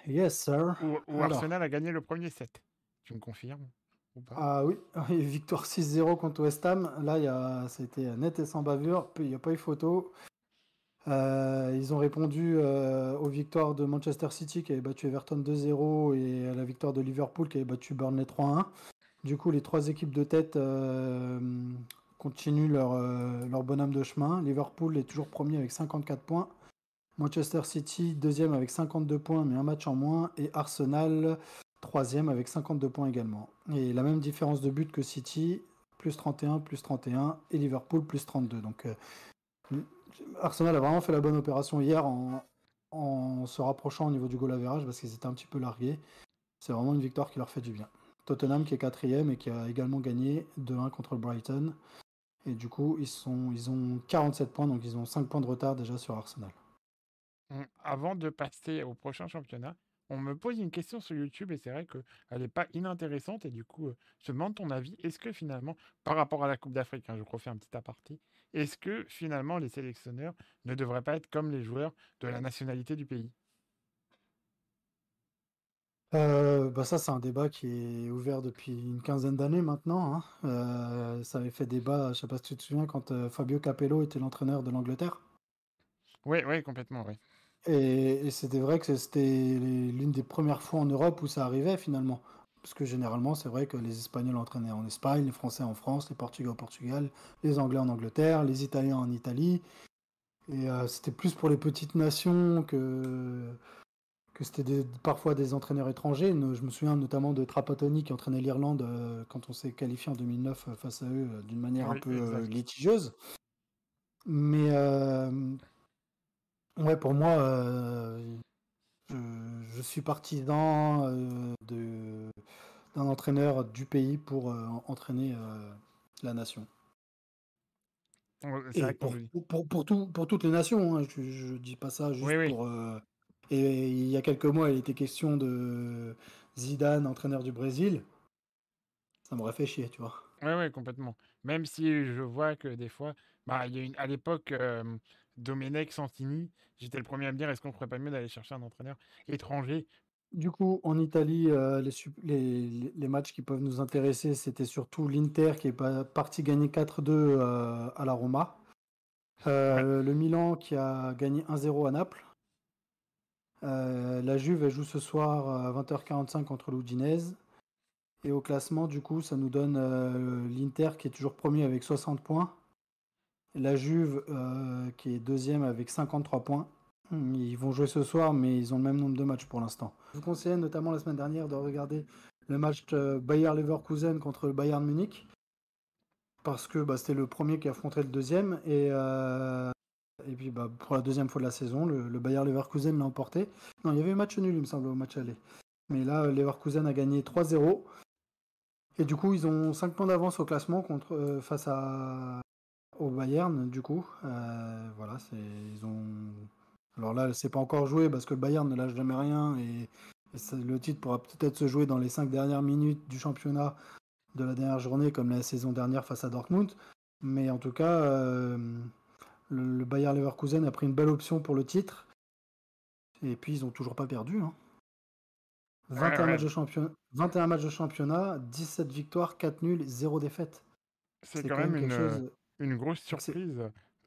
Yes, sir. Où, Arsenal a gagné le premier set. Tu me confirmes? Ah oui, victoire 6-0 contre West Ham. Là, y a, c'était net et sans bavure. Il n'y a pas eu photo. Euh, ils ont répondu euh, aux victoires de Manchester City qui avait battu Everton 2-0 et à la victoire de Liverpool qui avait battu Burnley 3-1. Du coup, les trois équipes de tête euh, continuent leur, leur bonhomme de chemin. Liverpool est toujours premier avec 54 points. Manchester City deuxième avec 52 points mais un match en moins. Et Arsenal troisième avec 52 points également. Et la même différence de but que City, plus 31, plus 31, et Liverpool, plus 32. Donc euh, Arsenal a vraiment fait la bonne opération hier en, se rapprochant au niveau du goal average parce qu'ils étaient un petit peu largués. C'est vraiment une victoire qui leur fait du bien. Tottenham qui est quatrième et qui a également gagné 2-1 contre le Brighton. Et du coup, ils, sont, ils ont 47 points, donc ils ont 5 points de retard déjà sur Arsenal. Hum, avant de passer au prochain championnat, on me pose une question sur YouTube et c'est vrai qu'elle n'est pas inintéressante et du coup, je te demande ton avis. Est-ce que finalement, par rapport à la Coupe d'Afrique, hein, je refais un petit aparté, est-ce que finalement les sélectionneurs ne devraient pas être comme les joueurs de la nationalité du pays? Euh, bah ça, c'est un débat qui est ouvert depuis une quinzaine d'années maintenant. Hein. Euh, ça avait fait débat, je ne sais pas si tu te souviens, quand euh, Fabio Capello était l'entraîneur de l'Angleterre. Oui, oui, complètement, oui. Et, c'était vrai que c'était l'une des premières fois en Europe où ça arrivait finalement. Parce que généralement, c'est vrai que les Espagnols entraînaient en Espagne, les Français en France, les Portugais au Portugal, les Anglais en Angleterre, les Italiens en Italie. Et euh, c'était plus pour les petites nations que, que c'était parfois des entraîneurs étrangers. Je me souviens notamment de Trapattoni qui entraînait l'Irlande euh, quand on s'est qualifié en 2009 euh, face à eux d'une manière un peu litigieuse. Mais Ouais, pour moi, euh, je, suis partisan euh, de, d'un entraîneur du pays pour euh, entraîner la nation. pour, pour, tout, pour toutes les nations, hein, je, je dis pas ça juste pour. et il y a quelques mois, il était question de Zidane, entraîneur du Brésil. Ça m'aurait fait chier, tu vois. Oui, oui, complètement. Même si je vois que des fois, bah, il y a une, à l'époque, Domenech, Santini, j'étais le premier à me dire est-ce qu'on ferait pas mieux d'aller chercher un entraîneur étranger? Du coup, en Italie, euh, les, les, matchs qui peuvent nous intéresser, c'était surtout l'Inter qui est parti gagner 4-2 euh, à la Roma. Euh, le Milan qui a gagné 1-0 à Naples. la Juve elle joue ce soir à 20h45 contre l'Udinese. Et au classement, du coup, ça nous donne l'Inter qui est toujours premier avec 60 points. La Juve, euh, qui est deuxième avec 53 points. Ils vont jouer ce soir, mais ils ont le même nombre de matchs pour l'instant. Je vous conseille notamment la semaine dernière de regarder le match Bayer Leverkusen contre le Bayern Munich. Parce que bah, c'était le premier qui affrontait le deuxième. Et, euh, puis bah, pour la deuxième fois de la saison, le, le Bayer Leverkusen l'a emporté. Non, il y avait un match nul, il me semble, au match aller. Mais là, Leverkusen a gagné 3-0. Et du coup, ils ont 5 points d'avance au classement contre, euh, face à, au Bayern, du coup. Euh, voilà, c'est, ils ont Alors là, c'est pas encore joué parce que le Bayern ne lâche jamais rien et, le titre pourra peut-être se jouer dans les cinq dernières minutes du championnat de la dernière journée, comme la saison dernière face à Dortmund. Mais en tout cas, euh, le, le, Bayer Leverkusen a pris une belle option pour le titre. Et puis, ils n'ont toujours pas perdu. Hein. 21, Matchs de championnat, 21 matchs de championnat, 17 victoires, 4 nuls, 0 défaite. C'est quand, même, une, une, grosse surprise,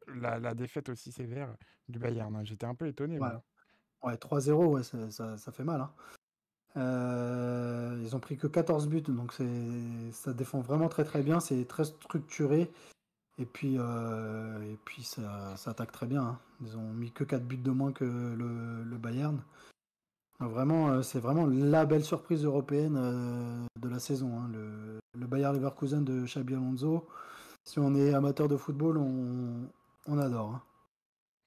la, la, défaite aussi sévère du Bayern. Hein. J'étais un peu étonné. Ouais, 3-0, ouais, ça, ça, fait mal. Hein. Euh, ils ont pris que 14 buts, donc ça défend vraiment très très bien, c'est très structuré. Et puis, euh, et puis ça, ça, attaque très bien. Hein. Ils ont mis que 4 buts de moins que le, le Bayern. Vraiment, euh, c'est vraiment la belle surprise européenne de la saison. Hein, le, le Bayer Leverkusen de Xabi Alonso. Si on est amateur de football, on, on adore. Hein.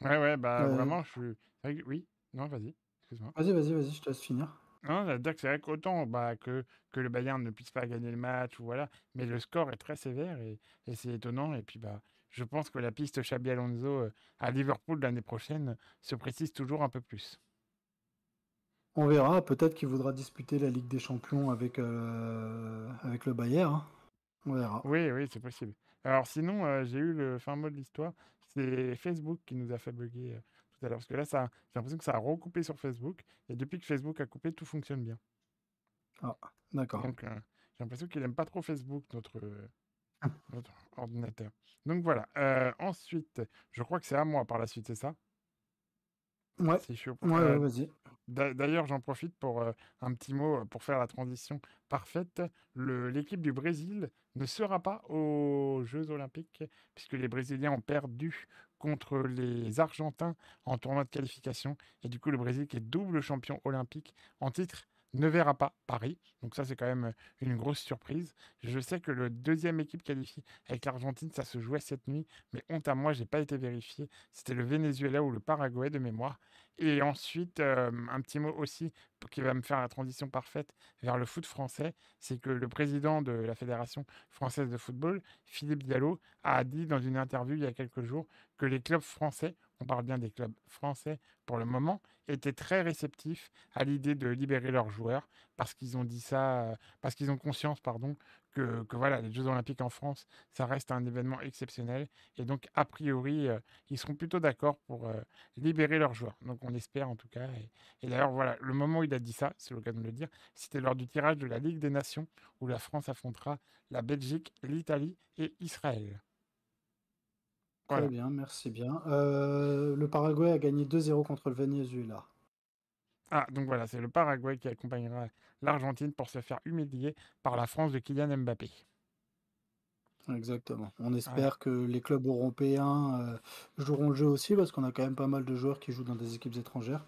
Ouais, ouais, bah vraiment, je suis. Oui, non, vas-y, excuse-moi. Vas-y, vas-y, vas-y, je te laisse finir. Non, c'est vrai qu'autant bah, que, que le Bayern ne puisse pas gagner le match, ou voilà, mais le score est très sévère et, et c'est étonnant. Et puis, bah, je pense que la piste Xabi Alonso euh, à Liverpool l'année prochaine se précise toujours un peu plus. On verra, peut-être qu'il voudra disputer la Ligue des Champions avec, euh, avec le Bayern. Hein. On verra. Oui, oui, c'est possible. Alors sinon, euh, j'ai eu le fin mot de l'histoire. C'est Facebook qui nous a fait bugger euh, tout à l'heure. Parce que là, ça, j'ai l'impression que ça a recoupé sur Facebook. Et depuis que Facebook a coupé, tout fonctionne bien. Ah, d'accord. Donc, j'ai l'impression qu'il n'aime pas trop Facebook, notre, notre ordinateur. Donc voilà. ensuite, je crois que c'est à moi par la suite, c'est ça? Ouais. Vas-y. D'ailleurs, j'en profite pour un petit mot pour faire la transition parfaite. L'équipe du Brésil ne sera pas aux Jeux Olympiques puisque les Brésiliens ont perdu contre les Argentins en tournoi de qualification. Et du coup, le Brésil, qui est double champion olympique en titre, ne verra pas Paris. Donc ça, c'est quand même une grosse surprise. Je sais que le deuxième équipe qualifiée avec l'Argentine, ça se jouait cette nuit, mais honte à moi, j'ai pas été vérifié. C'était le Venezuela ou le Paraguay de mémoire. Et ensuite, un petit mot aussi qui va me faire la transition parfaite vers le foot français, c'est que le président de la Fédération française de football, Philippe Diallo, a dit dans une interview il y a quelques jours que les clubs français on parle bien des clubs français pour le moment, étaient très réceptifs à l'idée de libérer leurs joueurs parce qu'ils ont dit ça, parce qu'ils ont conscience, que, voilà, les Jeux Olympiques en France, ça reste un événement exceptionnel et donc a priori, euh, ils seront plutôt d'accord pour euh, libérer leurs joueurs. Donc on espère en tout cas. Et, d'ailleurs voilà, le moment où il a dit ça, c'est l'occasion de le dire, c'était lors du tirage de la Ligue des Nations où la France affrontera la Belgique, l'Italie et Israël. Très bien, merci bien. Euh, le Paraguay a gagné 2-0 contre le Venezuela. Ah, donc voilà, c'est le Paraguay qui accompagnera l'Argentine pour se faire humilier par la France de Kylian Mbappé. Exactement. On espère que les clubs européens euh, joueront le jeu aussi, parce qu'on a quand même pas mal de joueurs qui jouent dans des équipes étrangères.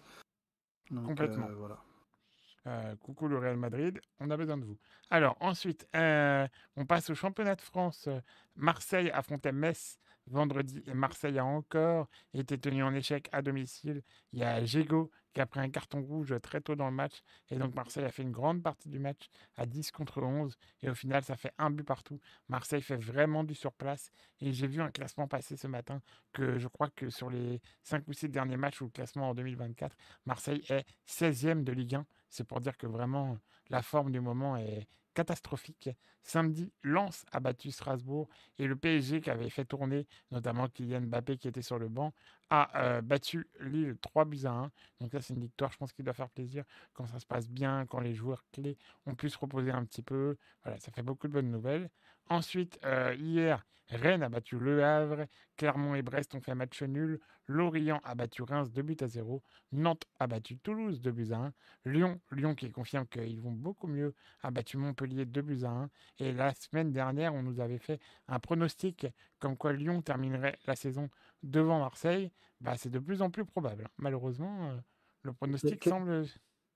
Complètement. Euh, voilà. coucou le Real Madrid, on a besoin de vous. Alors ensuite, on passe au championnat de France. Marseille affrontait Metz vendredi. Marseille a encore été tenu en échec à domicile. Il y a Jego qui a pris un carton rouge très tôt dans le match. Et donc Marseille a fait une grande partie du match à 10 contre 11. Et au final, ça fait un but partout. Marseille fait vraiment du surplace. Et j'ai vu un classement passer ce matin que je crois que sur les 5 ou 6 derniers matchs ou le classement en 2024, Marseille est 16e de Ligue 1. C'est pour dire que vraiment la forme du moment est catastrophique. Samedi, Lens a battu Strasbourg et le PSG qui avait fait tourner notamment Kylian Mbappé qui était sur le banc a euh, battu Lille 3 buts à 1. Donc là c'est une victoire je pense qu'il doit faire plaisir quand ça se passe bien, quand les joueurs clés ont pu se reposer un petit peu. Voilà, ça fait beaucoup de bonnes nouvelles. Ensuite, euh, hier, Rennes a battu Le Havre, Clermont et Brest ont fait match nul, Lorient a battu Reims 2 buts à 0, Nantes a battu Toulouse 2 buts à 1, Lyon, Lyon qui confirme qu'ils vont beaucoup mieux, a battu Montpellier 2 buts à 1, et la semaine dernière, on nous avait fait un pronostic comme quoi Lyon terminerait la saison devant Marseille, bah, c'est de plus en plus probable. Malheureusement, euh, le pronostic semble...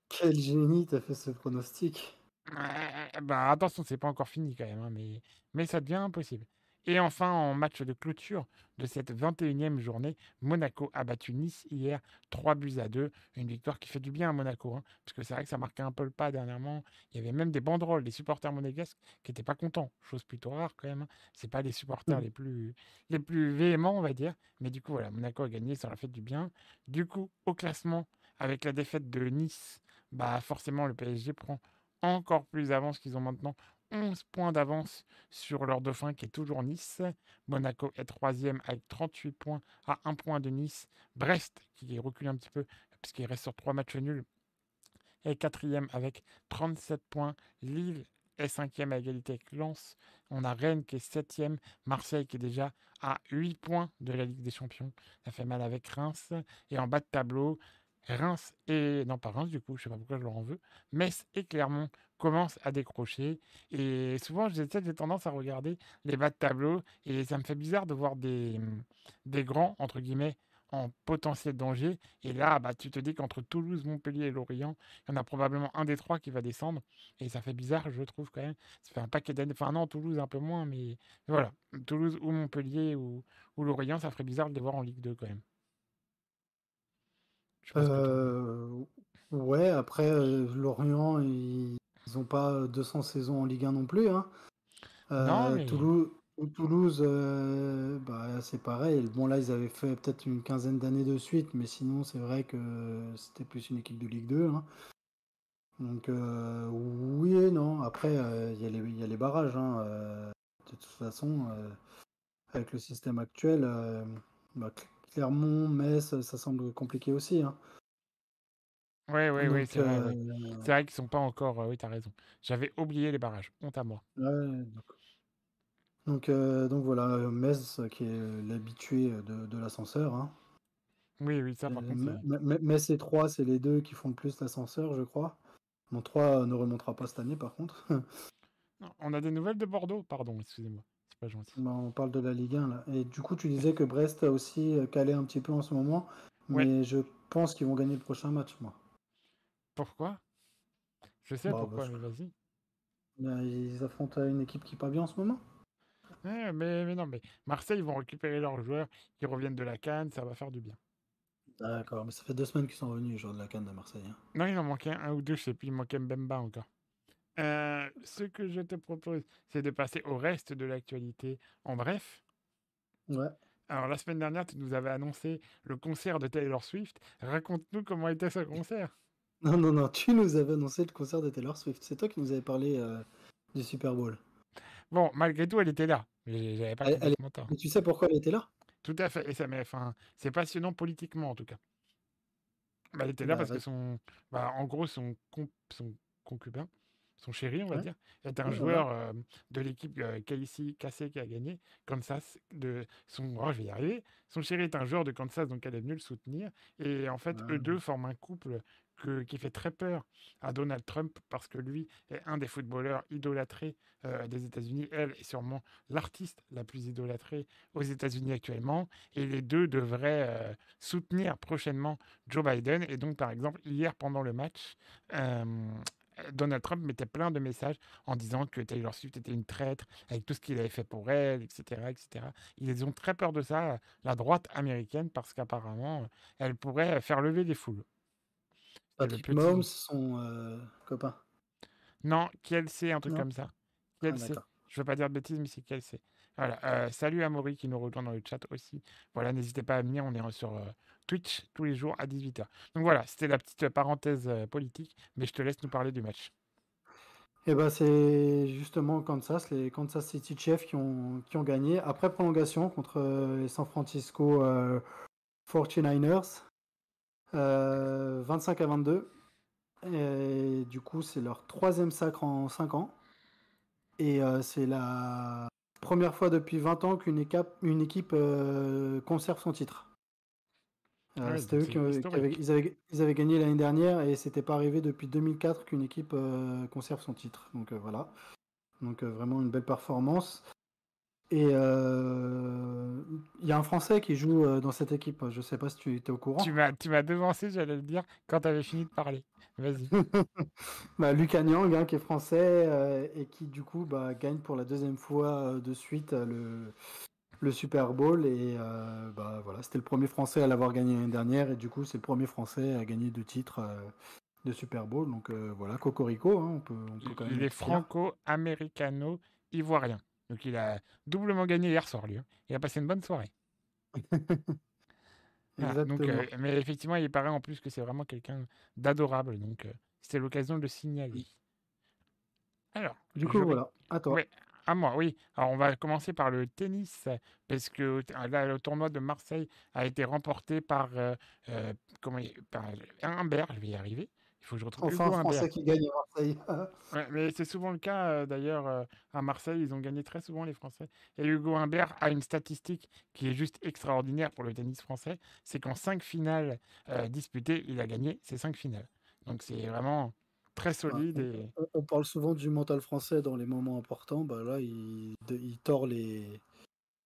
Quel génie t'as fait ce pronostic? Bah attention, c'est pas encore fini quand même, hein, mais, mais ça devient impossible. Et enfin, en match de clôture de cette 21e journée, Monaco a battu Nice hier 3 buts à 2. Une victoire qui fait du bien à Monaco, hein, parce que c'est vrai que ça marquait un peu le pas dernièrement. Il y avait même des banderoles des supporters monégasques qui n'étaient pas contents, chose plutôt rare quand même. Hein. C'est pas les supporters les plus, les plus véhéments, on va dire. Mais du coup, voilà, Monaco a gagné, ça leur fait du bien. Du coup, au classement, avec la défaite de Nice, bah forcément le PSG prend encore plus d'avance qu'ils ont maintenant 11 points d'avance sur leur dauphin qui est toujours Nice. Monaco est troisième avec 38 points à 1 point de Nice. Brest qui recule un petit peu puisqu'il reste sur 3 matchs nuls est quatrième avec 37 points. Lille est cinquième à égalité avec Lens. On a Rennes qui est septième. Marseille qui est déjà à 8 points de la Ligue des Champions. Ça fait mal avec Reims. Et en bas de tableau, Reims et non pas Reims du coup, je sais pas pourquoi je leur en veux. Metz et Clermont commencent à décrocher et souvent j'ai tendance à regarder les bas de tableau et ça me fait bizarre de voir des, des grands entre guillemets en potentiel danger et là bah tu te dis qu'entre Toulouse, Montpellier et Lorient, il y en a probablement un des trois qui va descendre et ça fait bizarre je trouve quand même. Ça fait un paquet d'années, enfin non Toulouse un peu moins mais voilà, Toulouse ou Montpellier ou, ou Lorient, ça ferait bizarre de les voir en Ligue 2 quand même. Euh, ouais, après, Lorient, ils n'ont pas 200 saisons en Ligue 1 non plus. Hein. Euh, Toulouse, Toulouse bah, c'est pareil. Bon, là, ils avaient fait peut-être une quinzaine d'années de suite, mais sinon, c'est vrai que c'était plus une équipe de Ligue 2. Hein. Donc, oui et non. Après, il y, a les barrages. Hein, de toute façon, avec le système actuel, bah, Clermont, Metz, ça semble compliqué aussi. Hein. Oui, oui, oui, c'est vrai. C'est vrai qu'ils sont pas encore. oui, tu as raison. J'avais oublié les barrages. Honte à moi. donc, donc, voilà, Metz qui est l'habitué de, l'ascenseur. Hein. Oui, oui, ça par contre. Metz et 3, c'est les deux qui font le plus l'ascenseur, je crois. Mon 3 ne remontera pas cette année, par contre. on a des nouvelles de Bordeaux, pardon, excusez-moi. Bah, on parle de la Ligue 1 là. Et du coup, tu disais que Brest a aussi euh, calé un petit peu en ce moment, mais je pense qu'ils vont gagner le prochain match, moi. Pourquoi? Je sais bah, pourquoi, mais vas-y. Bah, ils affrontent une équipe qui pas bien en ce moment. mais, mais non, mais Marseille, ils vont récupérer leurs joueurs qui reviennent de la Cannes, ça va faire du bien. D'accord, mais ça fait deux semaines qu'ils sont venus, les joueurs de la Cannes de Marseille. Hein. Non, il en manquait un, ou deux, je sais plus, il manquait Mbemba encore. Euh, ce que je te propose, c'est de passer au reste de l'actualité en bref. Ouais. Alors, la semaine dernière, tu nous avais annoncé le concert de Taylor Swift. Raconte-nous comment était ce concert. Non, non, non, tu nous avais annoncé le concert de Taylor Swift. C'est toi qui nous avais parlé euh, du Super Bowl. Bon, malgré tout, elle était là. Mais j'avais pas elle, Et tu sais pourquoi elle était là? Tout à fait. Et ça enfin, c'est passionnant politiquement, en tout cas. Bah, elle était là bah, parce que son, bah, en gros, son, son concubin, son chéri, on va dire, est un joueur de l'équipe euh, Casey Cassé qui a gagné. Kansas, de son, oh, je vais y arriver. Son chéri est un joueur de Kansas, donc elle est venue le soutenir. Et en fait, eux deux forment un couple que, qui fait très peur à Donald Trump parce que lui est un des footballeurs idolâtrés des États-Unis. Elle est sûrement l'artiste la plus idolâtrée aux États-Unis actuellement. Et les deux devraient soutenir prochainement Joe Biden. Et donc, par exemple, hier pendant le match, Donald Trump mettait plein de messages en disant que Taylor Swift était une traître avec tout ce qu'il avait fait pour elle, etc., etc. Ils ont très peur de ça, la droite américaine, parce qu'apparemment, elle pourrait faire lever les foules. Patrick petit... Mahomes, son euh, copain. Non, Kelsey, un truc comme ça. Kelsey. Ah, je veux pas dire de bêtises, mais c'est Kelsey. Voilà. Euh, salut à Maury qui nous rejoint dans le chat aussi. Voilà, n'hésitez pas à venir, on est sur euh, Twitch tous les jours à 18h. Donc voilà, c'était la petite parenthèse euh, politique, mais je te laisse nous parler du match. Eh ben, c'est justement Kansas, les Kansas City Chiefs qui ont, qui ont gagné après prolongation contre les San Francisco 49ers. 25 à 22. Et du coup, c'est leur troisième sacre en 5 ans. Et c'est la première fois depuis 20 ans qu'une équipe, une équipe euh, conserve son titre. Euh, c'était eux qui, avaient, ils, avaient, ils, avaient, gagné l'année dernière et c'était pas arrivé depuis 2004 qu'une équipe euh, conserve son titre. Donc voilà. Donc vraiment une belle performance. Et euh, il y a un Français qui joue euh, dans cette équipe. Je sais pas si tu étais au courant. Tu m'as, tu m'as devancé, j'allais le dire, quand tu avais fini de parler. Vas-y. bah, Lucas Nyang, hein, qui est français euh, et qui du coup bah, gagne pour la deuxième fois de suite le, le Super Bowl. Et bah, voilà, c'était le premier Français à l'avoir gagné l'année dernière. Et du coup, c'est le premier Français à gagner deux titres de Super Bowl. Donc voilà, Cocorico, hein, on peut, on peut quand même. Il est franco-américano-ivoirien. Donc il a doublement gagné hier soir, lui. Hein. Il a passé une bonne soirée. donc, euh, mais effectivement, il paraît en plus que c'est vraiment quelqu'un d'adorable. Donc euh, c'était l'occasion de le signaler. Alors, du coup, voilà, à toi. à moi, oui. Alors on va commencer par le tennis, parce que là, le tournoi de Marseille a été remporté par, euh, comment, par Humbert, je vais y arriver. Il faut que je retrouve enfin, un Français qui gagne à Marseille. mais c'est souvent le cas, euh, d'ailleurs, euh, à Marseille, ils ont gagné très souvent les Français. Et Hugo Humbert a une statistique qui est juste extraordinaire pour le tennis français, c'est qu'en cinq finales euh, disputées, il a gagné ces cinq finales. Donc c'est vraiment très solide. On, parle souvent du mental français dans les moments importants, bah là, il, il tord les,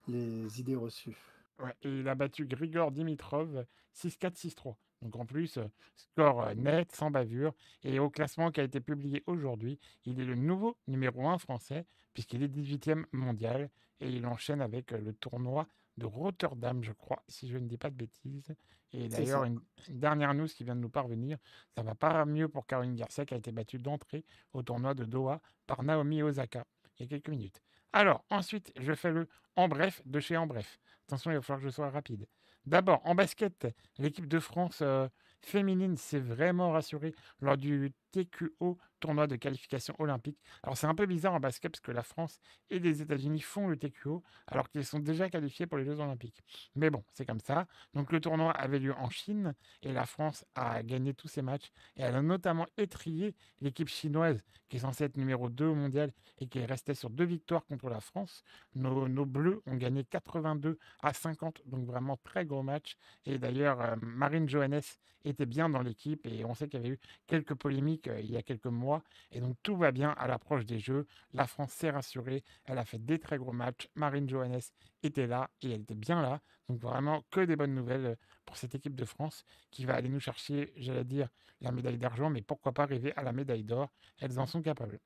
les idées reçues. Ouais, et il a battu Grigor Dimitrov 6-4, 6-3. Donc en plus, score net, sans bavure. Et au classement qui a été publié aujourd'hui, il est le nouveau numéro 1 français, puisqu'il est 18e mondial. Et il enchaîne avec le tournoi de Rotterdam, je crois, si je ne dis pas de bêtises. Et d'ailleurs, une, dernière news qui vient de nous parvenir, ça va pas mieux pour Caroline Garcia qui a été battue d'entrée au tournoi de Doha par Naomi Osaka il y a quelques minutes. Alors, ensuite, je fais le en bref de chez en bref. Attention, il va falloir que je sois rapide. D'abord, en basket, l'équipe de France euh, féminine s'est vraiment rassurée lors du TQO, tournoi de qualification olympique. Alors c'est un peu bizarre en basket parce que la France et les États-Unis font le TQO alors qu'ils sont déjà qualifiés pour les Jeux olympiques. Mais bon, c'est comme ça. Donc le tournoi avait lieu en Chine et la France a gagné tous ses matchs et elle a notamment étrié l'équipe chinoise qui est censée être numéro 2 au mondial et qui est restée sur deux victoires contre la France. Nos, Bleus ont gagné 82 à 50, donc vraiment très gros match. Et d'ailleurs, euh, Marine Johannes était bien dans l'équipe et on sait qu'il y avait eu quelques polémiques il y a quelques mois. Et donc tout va bien à l'approche des Jeux. La France s'est rassurée. Elle a fait des très gros matchs. Marine Johannes était là et elle était bien là. Donc vraiment que des bonnes nouvelles pour cette équipe de France qui va aller nous chercher, j'allais dire, la médaille d'argent, mais pourquoi pas rêver à la médaille d'or. Elles en sont capables.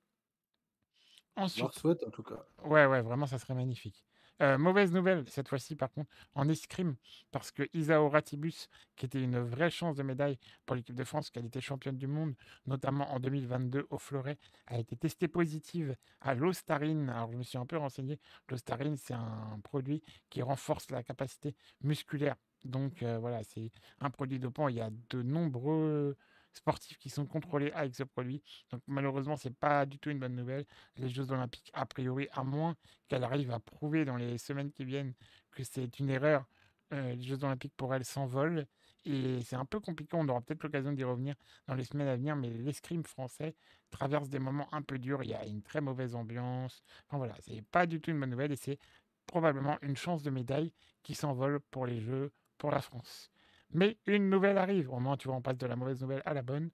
Ensuite, souhaite en tout cas. Ouais, ouais, vraiment, ça serait magnifique. Euh, mauvaise nouvelle, cette fois-ci, par contre, en escrime, parce que Isao Ratibus, qui était une vraie chance de médaille pour l'équipe de France, qui a été championne du monde, notamment en 2022 au Fleuret, a été testée positive à l'ostarine. Alors, je me suis un peu renseigné. L'ostarine, c'est un produit qui renforce la capacité musculaire. Donc, euh, voilà, c'est un produit dopant. Il y a de nombreux sportifs qui sont contrôlés avec ce produit. Donc malheureusement, c'est pas du tout une bonne nouvelle. Les Jeux Olympiques, a priori, à moins qu'elle arrive à prouver dans les semaines qui viennent que c'est une erreur, euh, les Jeux Olympiques pour elle s'envolent. Et c'est un peu compliqué, on aura peut-être l'occasion d'y revenir dans les semaines à venir, mais l'escrime français traverse des moments un peu durs. Il y a une très mauvaise ambiance. Enfin voilà, c'est pas du tout une bonne nouvelle et c'est probablement une chance de médaille qui s'envole pour les Jeux pour la France. Mais une nouvelle arrive. Au moment, tu vois, on passe de la mauvaise nouvelle à la bonne.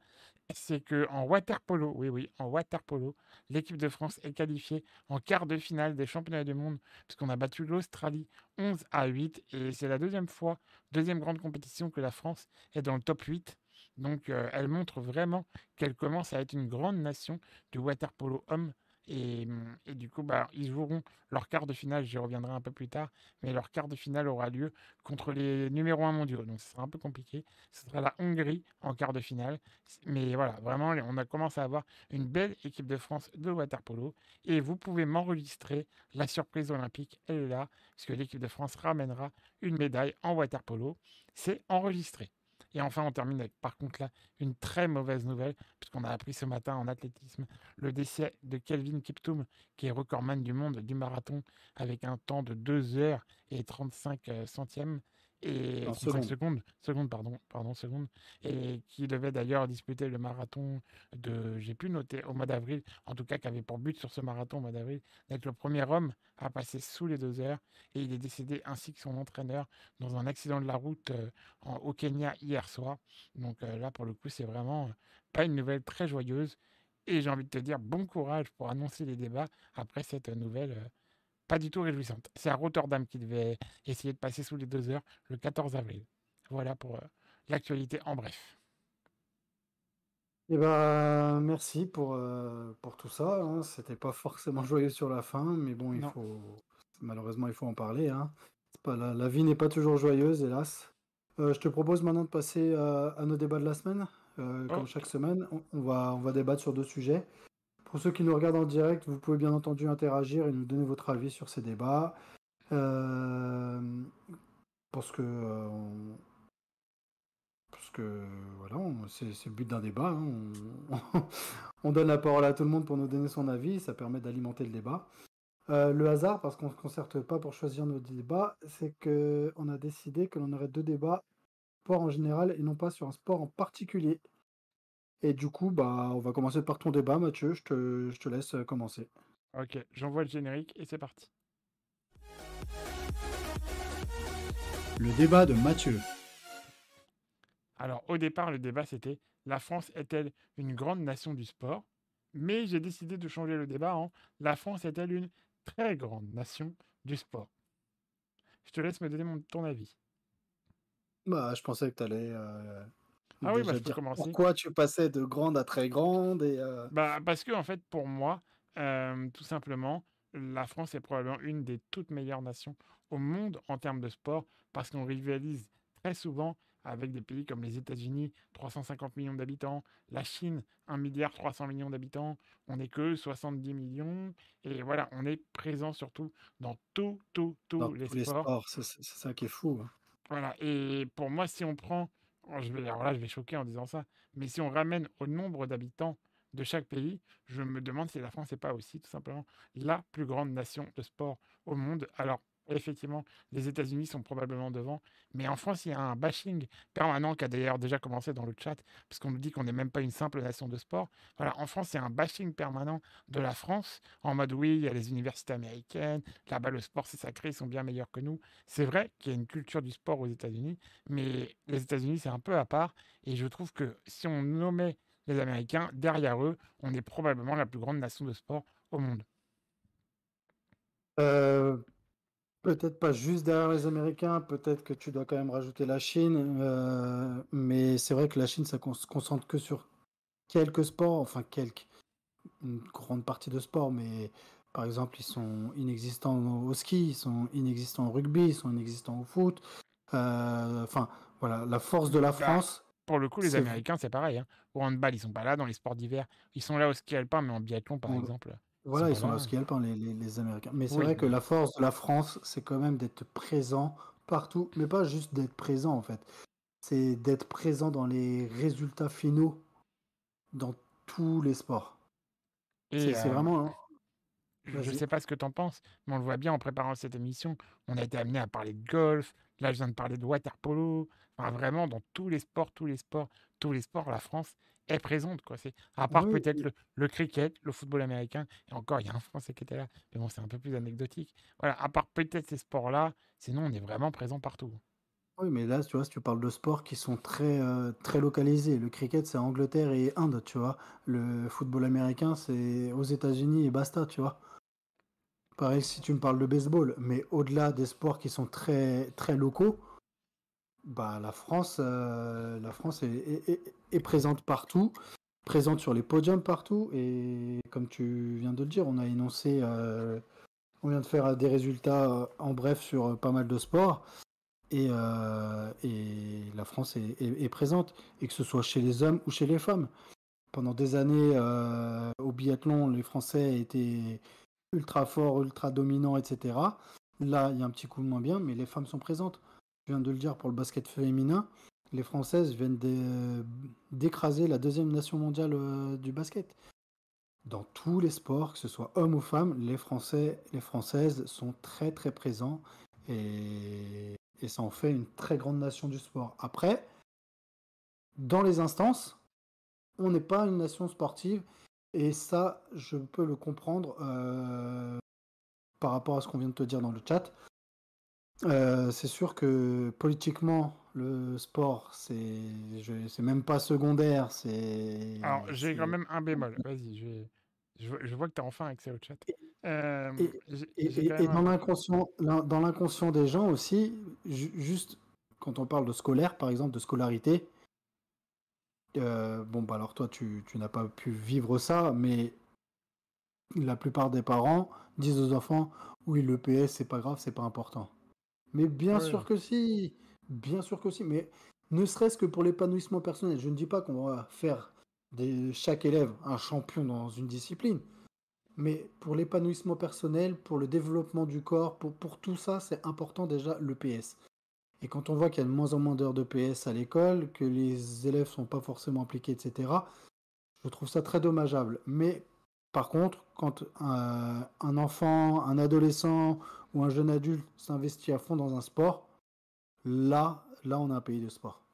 C'est que en water oui, oui, en water polo, l'équipe de France est qualifiée en quart de finale des championnats du monde, puisqu'on a battu l'Australie 11 à 8. Et c'est la deuxième fois, deuxième grande compétition que la France est dans le top 8. Donc, euh, elle montre vraiment qu'elle commence à être une grande nation du water polo homme Mmh, et, du coup, bah, ils joueront leur quart de finale, j'y reviendrai un peu plus tard, mais leur quart de finale aura lieu contre les numéros 1 mondiaux. Donc ce sera un peu compliqué. Ce sera la Hongrie en quart de finale. Mais voilà, vraiment, on a commencé à avoir une belle équipe de France de waterpolo. Et vous pouvez m'enregistrer. La surprise olympique, elle est là, puisque l'équipe de France ramènera une médaille en waterpolo. C'est enregistré. Et enfin, on termine avec, par contre, là, une très mauvaise nouvelle, puisqu'on a appris ce matin en athlétisme le décès de Kelvin Kiptoum, qui est recordman du monde du marathon, avec un temps de 2 heures et 35 euh, centièmes et secondes. secondes, pardon, pardon, secondes, et qui devait d'ailleurs disputer le marathon de, j'ai pu noter, au mois d'avril, en tout cas qui avait pour but sur ce marathon au mois d'avril d'être le premier homme à passer sous les deux heures, et il est décédé ainsi que son entraîneur dans un accident de la route euh, au Kenya hier soir. Donc euh, là, pour le coup, c'est vraiment euh, pas une nouvelle très joyeuse, et j'ai envie de te dire bon courage pour annoncer les débats après cette nouvelle pas du tout réjouissante. C'est à Rotterdam qui devait essayer de passer sous les deux heures le 14 avril. Voilà pour euh, l'actualité en bref. Eh ben, merci pour, euh, pour tout ça. Hein. C'était pas forcément joyeux sur la fin, mais bon, il faut malheureusement il faut en parler. Hein. Pas, la, vie n'est pas toujours joyeuse, hélas. Euh, je te propose maintenant de passer à nos débats de la semaine. comme oh. chaque semaine, on, va, on va débattre sur deux sujets. Pour ceux qui nous regardent en direct, vous pouvez bien entendu interagir et nous donner votre avis sur ces débats. parce que parce que voilà, c'est le but d'un débat. Hein. On, donne la parole à tout le monde pour nous donner son avis, ça permet d'alimenter le débat. Euh, le hasard, parce qu'on ne se concerte pas pour choisir nos débats, c'est qu'on a décidé que l'on aurait deux débats, sport en général et non pas sur un sport en particulier. Et du coup, bah, on va commencer par ton débat, Mathieu. Je te, je te laisse euh, commencer. Ok, j'envoie le générique et c'est parti. Le débat de Mathieu. Alors, au départ, le débat, c'était la France est-elle une grande nation du sport? Mais j'ai décidé de changer le débat en la France est-elle une très grande nation du sport? Je te laisse me donner mon, ton avis. Bah, je pensais que tu allais euh, ah oui, bah, je peux commencer. pourquoi tu passais de grande à très grande et euh bah, Parce que, en fait, pour moi, euh, tout simplement, la France est probablement une des toutes meilleures nations au monde en termes de sport parce qu'on rivalise très souvent avec des pays comme les États-Unis, 350 millions d'habitants, la Chine, 1 milliard 300 millions d'habitants, on n'est que 70 millions, et voilà, on est présent surtout dans tout, tout, tous les sports. C'est ça qui est fou. Hein. Voilà, et pour moi, si on prend, je vais, alors là, je vais choquer en disant ça, mais si on ramène au nombre d'habitants de chaque pays, je me demande si la France n'est pas aussi tout simplement la plus grande nation de sport au monde. Alors, Effectivement, les États-Unis sont probablement devant. Mais en France, il y a un bashing permanent qui a d'ailleurs déjà commencé dans le chat, parce qu'on nous dit qu'on n'est même pas une simple nation de sport. Voilà, en France, il y a un bashing permanent de la France, en mode oui, il y a les universités américaines, là-bas le sport c'est sacré, ils sont bien meilleurs que nous. C'est vrai qu'il y a une culture du sport aux États-Unis, mais les États-Unis c'est un peu à part. Et je trouve que si on nommait les Américains, derrière eux, on est probablement la plus grande nation de sport au monde. Euh, Peut-être pas juste derrière les Américains, peut-être que tu dois quand même rajouter la Chine, euh, mais c'est vrai que la Chine, ça se concentre que sur quelques sports, enfin quelques, une grande partie de sports, mais par exemple, ils sont inexistants au ski, ils sont inexistants au rugby, ils sont inexistants au foot. Euh, enfin, voilà, la force de la bah, France. pour le coup, les Américains, c'est pareil. Hein. Au handball, ils sont pas là. Dans les sports d'hiver, ils sont là au ski alpin, mais en biathlon, par exemple. Voilà, ils sont là ski alpin, les, les, Américains. Mais c'est vrai que la force de la France, c'est quand même d'être présent partout, mais pas juste d'être présent en fait. C'est d'être présent dans les résultats finaux dans tous les sports. C'est euh, vraiment. Hein. Je ne sais pas ce que tu en penses, mais on le voit bien en préparant cette émission. On a été amené à parler de golf. Là, je viens de parler de water polo. Enfin, vraiment, dans tous les sports, tous les sports, tous les sports, la France est présente. Quoi. C'est, à part peut-être le, cricket, le football américain, et encore, il y a un Français qui était là, mais bon, c'est un peu plus anecdotique. Voilà, à part peut-être ces sports-là, sinon, on est vraiment présent partout. Oui, mais là, tu vois, si tu parles de sports qui sont très, euh, très localisés, le cricket, c'est Angleterre et Inde, tu vois. Le football américain, c'est aux États-Unis et basta, tu vois. Pareil si tu me parles de baseball, mais au-delà des sports qui sont très, très locaux, bah, la France, euh, la France est, présente partout, présente sur les podiums partout. Et comme tu viens de le dire, on a énoncé, euh, on vient de faire des résultats euh, en bref sur pas mal de sports. Et, la France est, présente, et que ce soit chez les hommes ou chez les femmes. Pendant des années, au biathlon, les Français étaient ultra forts, ultra dominants, etc. Là, il y a un petit coup de moins bien, mais les femmes sont présentes viens de le dire pour le basket féminin, les Françaises viennent d'écraser la deuxième nation mondiale euh, du basket. Dans tous les sports, que ce soit hommes ou femmes, les Français, les Françaises sont très très présents et, ça en fait une très grande nation du sport. Après, dans les instances, on n'est pas une nation sportive et ça, je peux le comprendre euh, par rapport à ce qu'on vient de te dire dans le chat. Euh, c'est sûr que politiquement, le sport, c'est, c'est même pas secondaire. C'est. Alors, j'ai quand même un bémol. Vas-y, je, je, vois que tu as enfin accès au chat. Euh, Et, dans un- l'inconscient, l'in- dans l'inconscient des gens aussi, ju- juste quand on parle de scolaire, par exemple, de scolarité, euh, bon, bah alors toi, tu, tu n'as pas pu vivre ça, mais la plupart des parents disent aux enfants, oui, le PS, c'est pas grave, c'est pas important. Mais bien Ouais. sûr que si, bien sûr que si, mais ne serait-ce que pour l'épanouissement personnel. Je ne dis pas qu'on va faire de chaque élève un champion dans une discipline, mais pour l'épanouissement personnel, pour le développement du corps, pour, pour tout ça, c'est important déjà le PS. Et quand on voit qu'il y a de moins en moins d'heures de PS à l'école, que les élèves sont pas forcément impliqués, etc., je trouve ça très dommageable. Mais par contre, quand un, un enfant, un adolescent ou un jeune adulte s'investit à fond dans un sport, là, là, on a un pays de sport.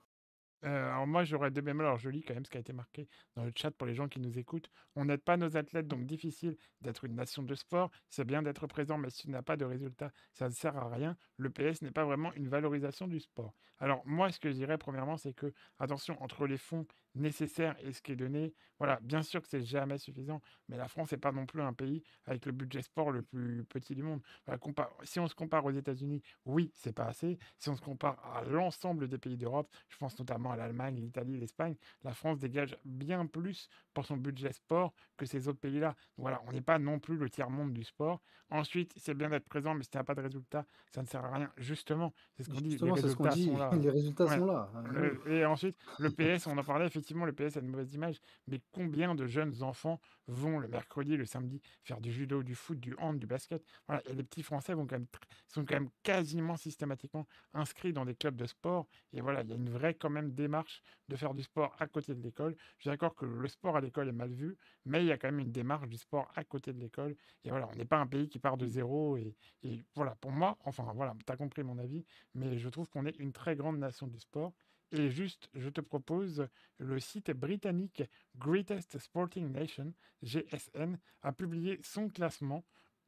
Euh, alors moi, j'aurais deux bémols. Alors je lis quand même ce qui a été marqué dans le chat pour les gens qui nous écoutent. On n'aide pas nos athlètes, donc difficile d'être une nation de sport. C'est bien d'être présent, mais si tu n'as pas de résultat, ça ne sert à rien. Le PS n'est pas vraiment une valorisation du sport. Alors moi, ce que je dirais premièrement, c'est que attention entre les fonds nécessaires et ce qui est donné. Voilà, bien sûr que c'est jamais suffisant, mais la France n'est pas non plus un pays avec le budget sport le plus petit du monde. Voilà, si on se compare aux États-Unis, oui, c'est pas assez. Si on se compare à l'ensemble des pays d'Europe, je pense notamment à l'Allemagne, l'Italie, l'Espagne, la France dégage bien plus pour son budget sport que ces autres pays-là. Voilà, on n'est pas non plus le tiers-monde du sport. Ensuite, c'est bien d'être présent, mais si tu n'as pas de résultat, ça ne sert à rien. Justement, c'est ce qu'on dit, les résultats dit. sont là. Les résultats Ouais. sont là. Et ensuite, le PS, on en parlait, effectivement, le PS a une mauvaise image, mais combien de jeunes enfants vont le mercredi, le samedi, faire du judo, du foot, du hand, du basket? Voilà, et les petits Français sont quand même quasiment systématiquement inscrits dans des clubs de sport. Et voilà, il y a une vraie quand même démarche de faire du sport à côté de l'école. Je suis d'accord que le sport à l'école est mal vu, mais il y a quand même une démarche du sport à côté de l'école. Et voilà, on n'est pas un pays qui part de zéro. Et, et voilà, pour moi, enfin voilà, tu as compris mon avis, mais je trouve qu'on est une très grande nation du sport. Et juste, je te propose, le site britannique Greatest Sporting Nation, GSN, a publié son classement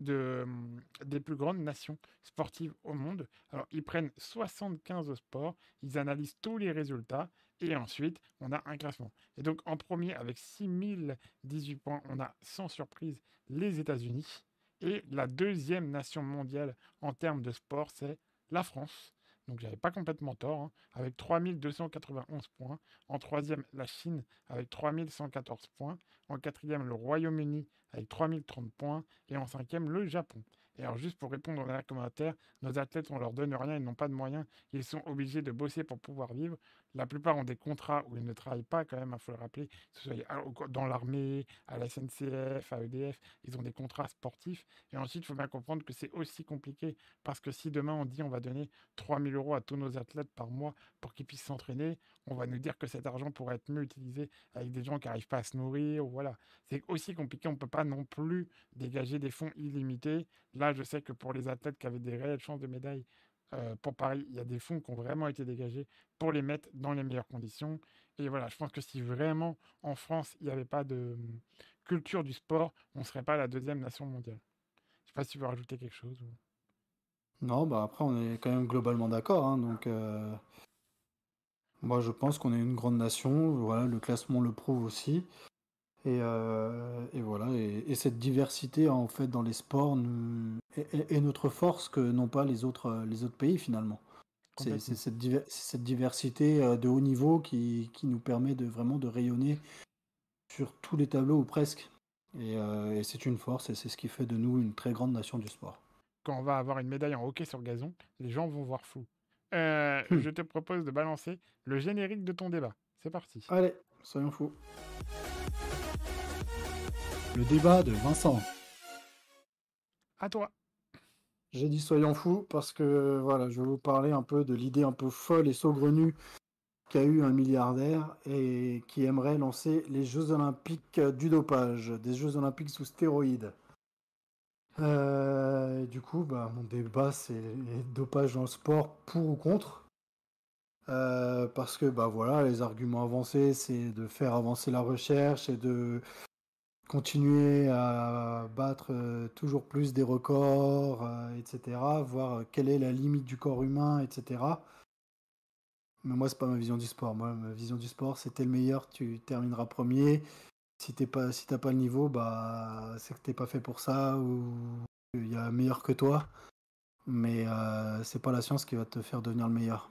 hum, des plus grandes nations sportives au monde. Alors, ils prennent 75 sports, ils analysent tous les résultats, et ensuite, on a un classement. Et donc, en premier, avec 6018 points, on a sans surprise les États-Unis. Et la deuxième nation mondiale en termes de sport, c'est la France. Donc j'avais pas complètement tort, hein, avec 3291 points. En troisième, la Chine avec 3114 points. En quatrième, le Royaume-Uni avec 3030 points. Et en cinquième, le Japon. Et alors juste pour répondre aux commentaires, nos athlètes, on leur donne rien, ils n'ont pas de moyens, ils sont obligés de bosser pour pouvoir vivre. La plupart ont des contrats où ils ne travaillent pas quand même, il faut le rappeler, que ce soit au- dans l'armée, à la SNCF, à EDF, ils ont des contrats sportifs. Et ensuite, il faut bien comprendre que c'est aussi compliqué parce que si demain on dit on va donner 3000 euros à tous nos athlètes par mois pour qu'ils puissent s'entraîner, on va nous dire que cet argent pourrait être mieux utilisé avec des gens qui n'arrivent pas à se nourrir. ou Voilà, c'est aussi compliqué. On ne peut pas non plus dégager des fonds illimités. Là, je sais que pour les athlètes qui avaient des réelles chances de médaille euh, pour Paris, il y a des fonds qui ont vraiment été dégagés pour les mettre dans les meilleures conditions. Et voilà, je pense que si vraiment en France, il n'y avait pas de hum, culture du sport, on ne serait pas la deuxième nation mondiale. Je ne sais pas si tu veux rajouter quelque chose. Non, bah après, on est quand même globalement d'accord. hein, donc, euh, moi, je pense qu'on est une grande nation. Voilà, le classement le prouve aussi. Et, euh, et voilà. Et, et cette diversité, en fait, dans les sports nous- est, notre force que n'ont pas les autres, euh, les autres pays, finalement. C'est cette, diver- c'est cette diversité euh, de haut niveau qui, qui nous permet de vraiment de rayonner sur tous les tableaux ou presque. Et, euh, et c'est une force et c'est ce qui fait de nous une très grande nation du sport. quand on va avoir une médaille en hockey sur gazon, les gens vont voir flou. Euh, Hmm. Je te propose de balancer le générique de ton débat. C'est parti. Allez, soyons fous. Le débat de Vincent. À toi. J'ai dit soyons fous parce que voilà, je vais vous parler un peu de l'idée un peu folle et saugrenue qu'a eu un milliardaire et qui aimerait lancer les Jeux Olympiques du dopage, des Jeux Olympiques sous stéroïdes. Euh, et du coup, bah, mon débat, c'est les dopages dans le sport pour ou contre. Euh, parce que bah voilà, les arguments avancés, c'est de faire avancer la recherche et de continuer à battre euh, toujours plus des records, euh, etc. Voir euh, quelle est la limite du corps humain, etc. Mais moi, c'est pas ma vision du sport. Moi, ma vision du sport, c'est t'es le meilleur, tu termineras premier. si t'es pas, si t'as pas le niveau, bah c'est que t'es pas fait pour ça ou il y a meilleur que toi. Mais euh, c'est pas la science qui va te faire devenir le meilleur.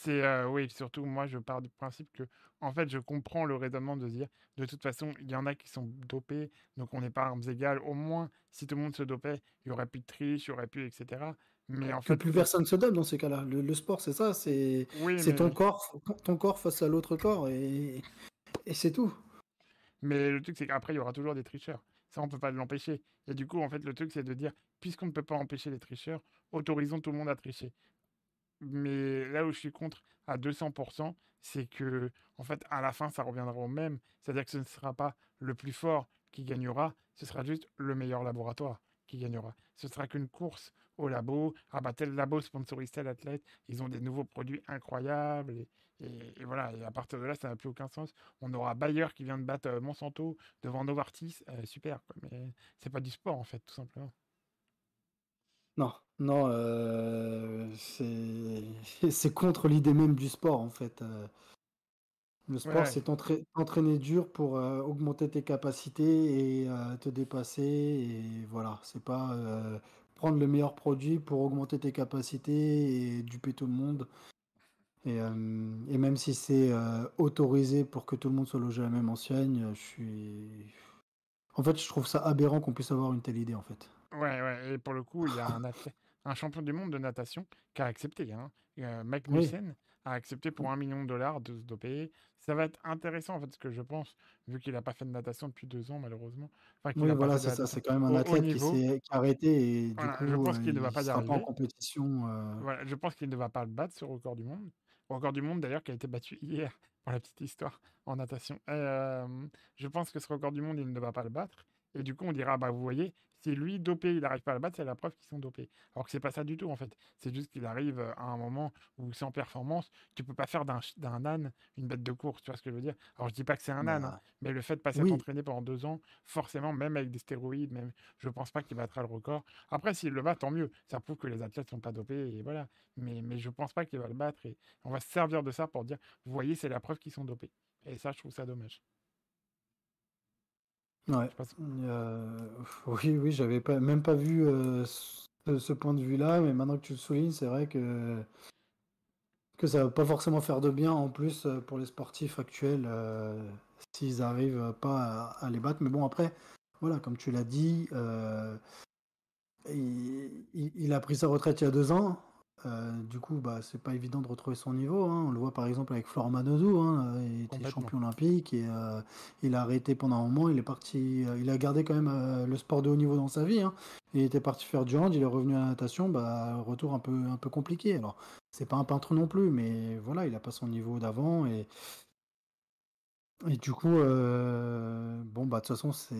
C'est euh, oui, surtout moi je pars du principe que en fait je comprends le raisonnement de dire de toute façon il y en a qui sont dopés donc on n'est pas armes égales. Au moins si tout le monde se dopait il y aurait plus de triche il y aurait plus etc mais en Que fait plus personne se donne dans ces cas-là. Le, le sport, c'est ça, c'est oui c'est ton mais corps, ton corps face à l'autre corps et, et c'est tout. mais le truc c'est qu'après il y aura toujours des tricheurs. Ça on peut pas l'empêcher. Et du coup en fait le truc c'est de dire puisqu'on ne peut pas empêcher les tricheurs autorisons tout le monde à tricher Mais là où je suis contre à 200%, c'est que, en fait, à la fin, ça reviendra au même. C'est-à-dire que ce ne sera pas le plus fort qui gagnera, ce sera juste le meilleur laboratoire qui gagnera. Ce sera qu'une course au labo. Ah bah tel labo sponsorise tel athlète, ils ont des nouveaux produits incroyables. Et, voilà, et à partir de là, ça n'a plus aucun sens. On aura Bayer qui vient de battre euh, Monsanto devant Novartis, euh, super, quoi. Mais c'est pas du sport, en fait, tout simplement. Non, non, euh, c'est contre l'idée même du sport en fait. euh. Le sport, Ouais, c'est t'entra- t'entraîner dur pour euh, augmenter tes capacités et euh, te dépasser. Et voilà, c'est pas prendre le meilleur produit pour augmenter tes capacités et duper tout le monde. Et, et même si c'est autorisé pour que tout le monde soit logé à la même enseigne, je suis. En fait, je trouve ça aberrant qu'on puisse avoir une telle idée en fait. Ouais, ouais, et pour le coup, il y a un un champion du monde de natation qui a accepté. Hein. Euh, Oui. A accepté pour un million de dollars de se doper. Ça va être intéressant, en fait, ce que je pense, vu qu'il n'a pas fait de natation depuis deux ans, malheureusement. Enfin, Oui, voilà, c'est ça. C'est quand même un athlète qui s'est arrêté et du Voilà, je coup, pense euh, qu'il ne va pas y sera pas en compétition. euh. Voilà, je pense qu'il ne va pas le battre, ce record du monde. Record du monde, d'ailleurs, qui a été battu hier, pour la petite histoire, en natation. Euh, je pense que ce record du monde, il ne va pas le battre. Et du coup, on dira, bah, vous voyez, si lui, dopé, il n'arrive pas à le battre, c'est la preuve qu'ils sont dopés. Alors que c'est pas ça du tout, en fait. C'est juste qu'il arrive euh, à un moment où, sans performance, tu peux pas faire d'un âne une bête de course, tu vois ce que je veux dire? Alors, je dis pas que c'est un âne, hein, Bah, mais le fait de passer à oui, t'entraîner pendant deux ans, forcément, même avec des stéroïdes, même, je pense pas qu'il battra le record. Après, s'il le bat, tant mieux. Ça prouve que les athlètes sont pas dopés, et voilà. Mais, mais je pense pas qu'il va le battre. Et on va se servir de ça pour dire, vous voyez, c'est la preuve qu'ils sont dopés. Et ça, je trouve ça dommage. Ouais. Euh, oui, oui, j'avais pas même pas vu euh, ce, ce point de vue-là, mais maintenant que tu le soulignes, c'est vrai que que ça va pas forcément faire de bien en plus euh, pour les sportifs actuels euh, s'ils arrivent pas à, à les battre. Mais bon, après, voilà, comme tu l'as dit, il a pris sa retraite il y a deux ans. Euh, du coup, bah, c'est pas évident de retrouver son niveau. hein. On le voit par exemple avec Florent Manodou. Hein, il était champion olympique et euh, il a arrêté pendant un moment. Il est parti. euh, il a gardé quand même le sport de haut niveau dans sa vie. hein. Il était parti faire du hand. Il est revenu à la natation. Bah, retour un peu un peu compliqué. Alors, c'est pas un peintre non plus, mais voilà, il a pas son niveau d'avant et et du coup, bon bah de toute façon c'est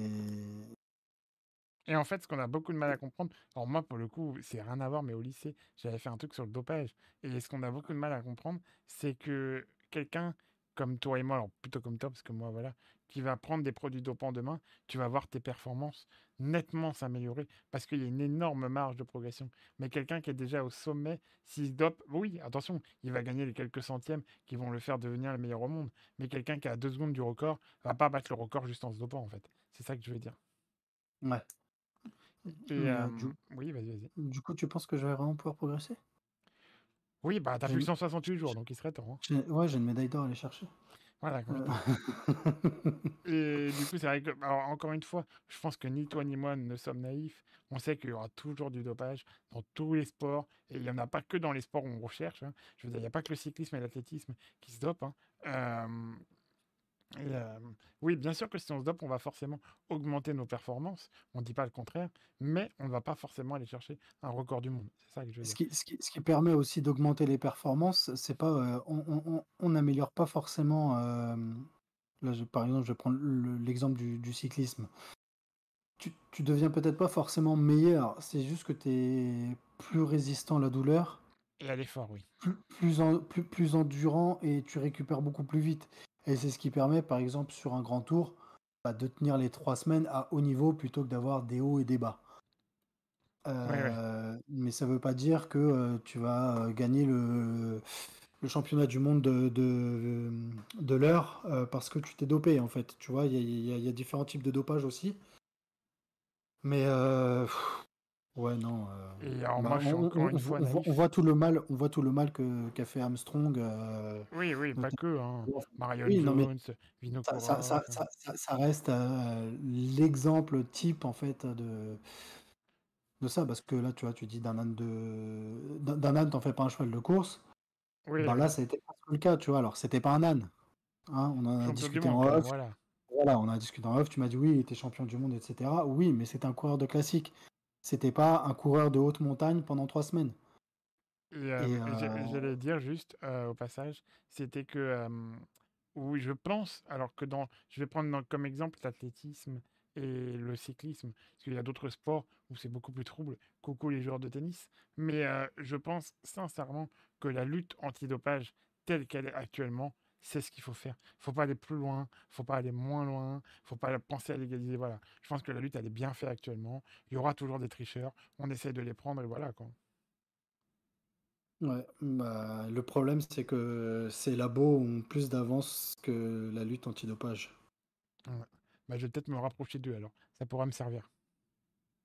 Et en fait, ce qu'on a beaucoup de mal à comprendre, alors moi, pour le coup, c'est rien à voir, mais au lycée, j'avais fait un truc sur le dopage. Et ce qu'on a beaucoup de mal à comprendre, c'est que quelqu'un comme toi et moi, alors plutôt comme toi, parce que moi, voilà, qui va prendre des produits dopants demain, tu vas voir tes performances nettement s'améliorer parce qu'il y a une énorme marge de progression. Mais quelqu'un qui est déjà au sommet, s'il se dope, oui, attention, il va gagner les quelques centièmes qui vont le faire devenir le meilleur au monde. Mais quelqu'un qui a deux secondes du record va pas battre le record juste en se dopant, en fait. C'est ça que je veux dire. ouais. Et Mais, euh, du, oui, vas-y, vas-y. du coup, tu penses que je vais vraiment pouvoir progresser? Oui, bah, t'as plus que une- 168 jours, donc il serait temps. hein. j'ai- ouais, j'ai une médaille d'or à aller chercher. Voilà, Euh, complètement. Et du coup, c'est vrai que, alors, encore une fois, je pense que ni toi ni moi ne sommes naïfs. On sait qu'il y aura toujours du dopage dans tous les sports. Et il n'y en a pas que dans les sports où on recherche. hein. Je veux dire, il n'y a pas que le cyclisme et l'athlétisme qui se dopent. hein. Euh, et, euh, oui, bien sûr que si on se dope, on va forcément augmenter nos performances. On ne dit pas le contraire. Mais on ne va pas forcément aller chercher un record du monde. C'est ça que je veux Ce qui, ce qui, ce qui permet aussi d'augmenter les performances, c'est pas, euh, on, n'améliore pas forcément. euh, là, je- par exemple, je vais prendre le- l'exemple du, du cyclisme. Tu, tu deviens peut-être pas forcément meilleur, c'est juste que tu es plus résistant à la douleur, Et à l'effort, oui. plus, plus, en- plus, plus endurant et tu récupères beaucoup plus vite. Et c'est ce qui permet, par exemple, sur un grand tour, bah, de tenir les trois semaines à haut niveau plutôt que d'avoir des hauts et des bas. Ouais, ouais. Euh, mais ça veut pas dire que euh, tu vas euh, gagner le, le championnat du monde de, de, de l'heure euh, parce que tu t'es dopé en fait. Tu vois, il y a, y a- y a différents types de dopage aussi. Mais euh, pff, ouais, non. euh, Et alors, bah, moi, je suis on, encore on- une on fois voit, on voit- naïf. on voit tout le mal, on voit tout le mal que qu'a fait Armstrong. euh, Oui, oui, pas que. Hein. Marion oui, Jones, Vino ça, reste euh, l'exemple type en fait de de ça parce que là tu vois tu dis d'un âne de d'un âne t'en fais pas un cheval de course Oui, bah là été presque le cas tu vois alors c'était pas un âne hein, on en a discuté en off voilà. voilà on a discuté en off tu m'as dit oui il était champion du monde etc oui mais c'était un coureur de classique c'était pas un coureur de haute montagne pendant trois semaines. Euh, euh, j'allais dire juste euh, au passage, c'était que euh, oui, je pense, alors que dans, je vais prendre dans- comme exemple l'athlétisme et le cyclisme, parce qu'il y a d'autres sports où c'est beaucoup plus trouble, coucou les joueurs de tennis, mais je pense sincèrement que la lutte antidopage telle qu'elle est actuellement, c'est ce qu'il faut faire. Il faut pas aller plus loin, il faut pas aller moins loin, il faut pas penser à légaliser. Voilà. Je pense que la lutte, elle est bien faite actuellement. Il y aura toujours des tricheurs. On essaie de les prendre et voilà quoi. ouais bah, le problème c'est que ces labos ont plus d'avance que la lutte antidopage Ouais. Bah, je vais peut-être me rapprocher d'eux alors. Ça pourra me servir.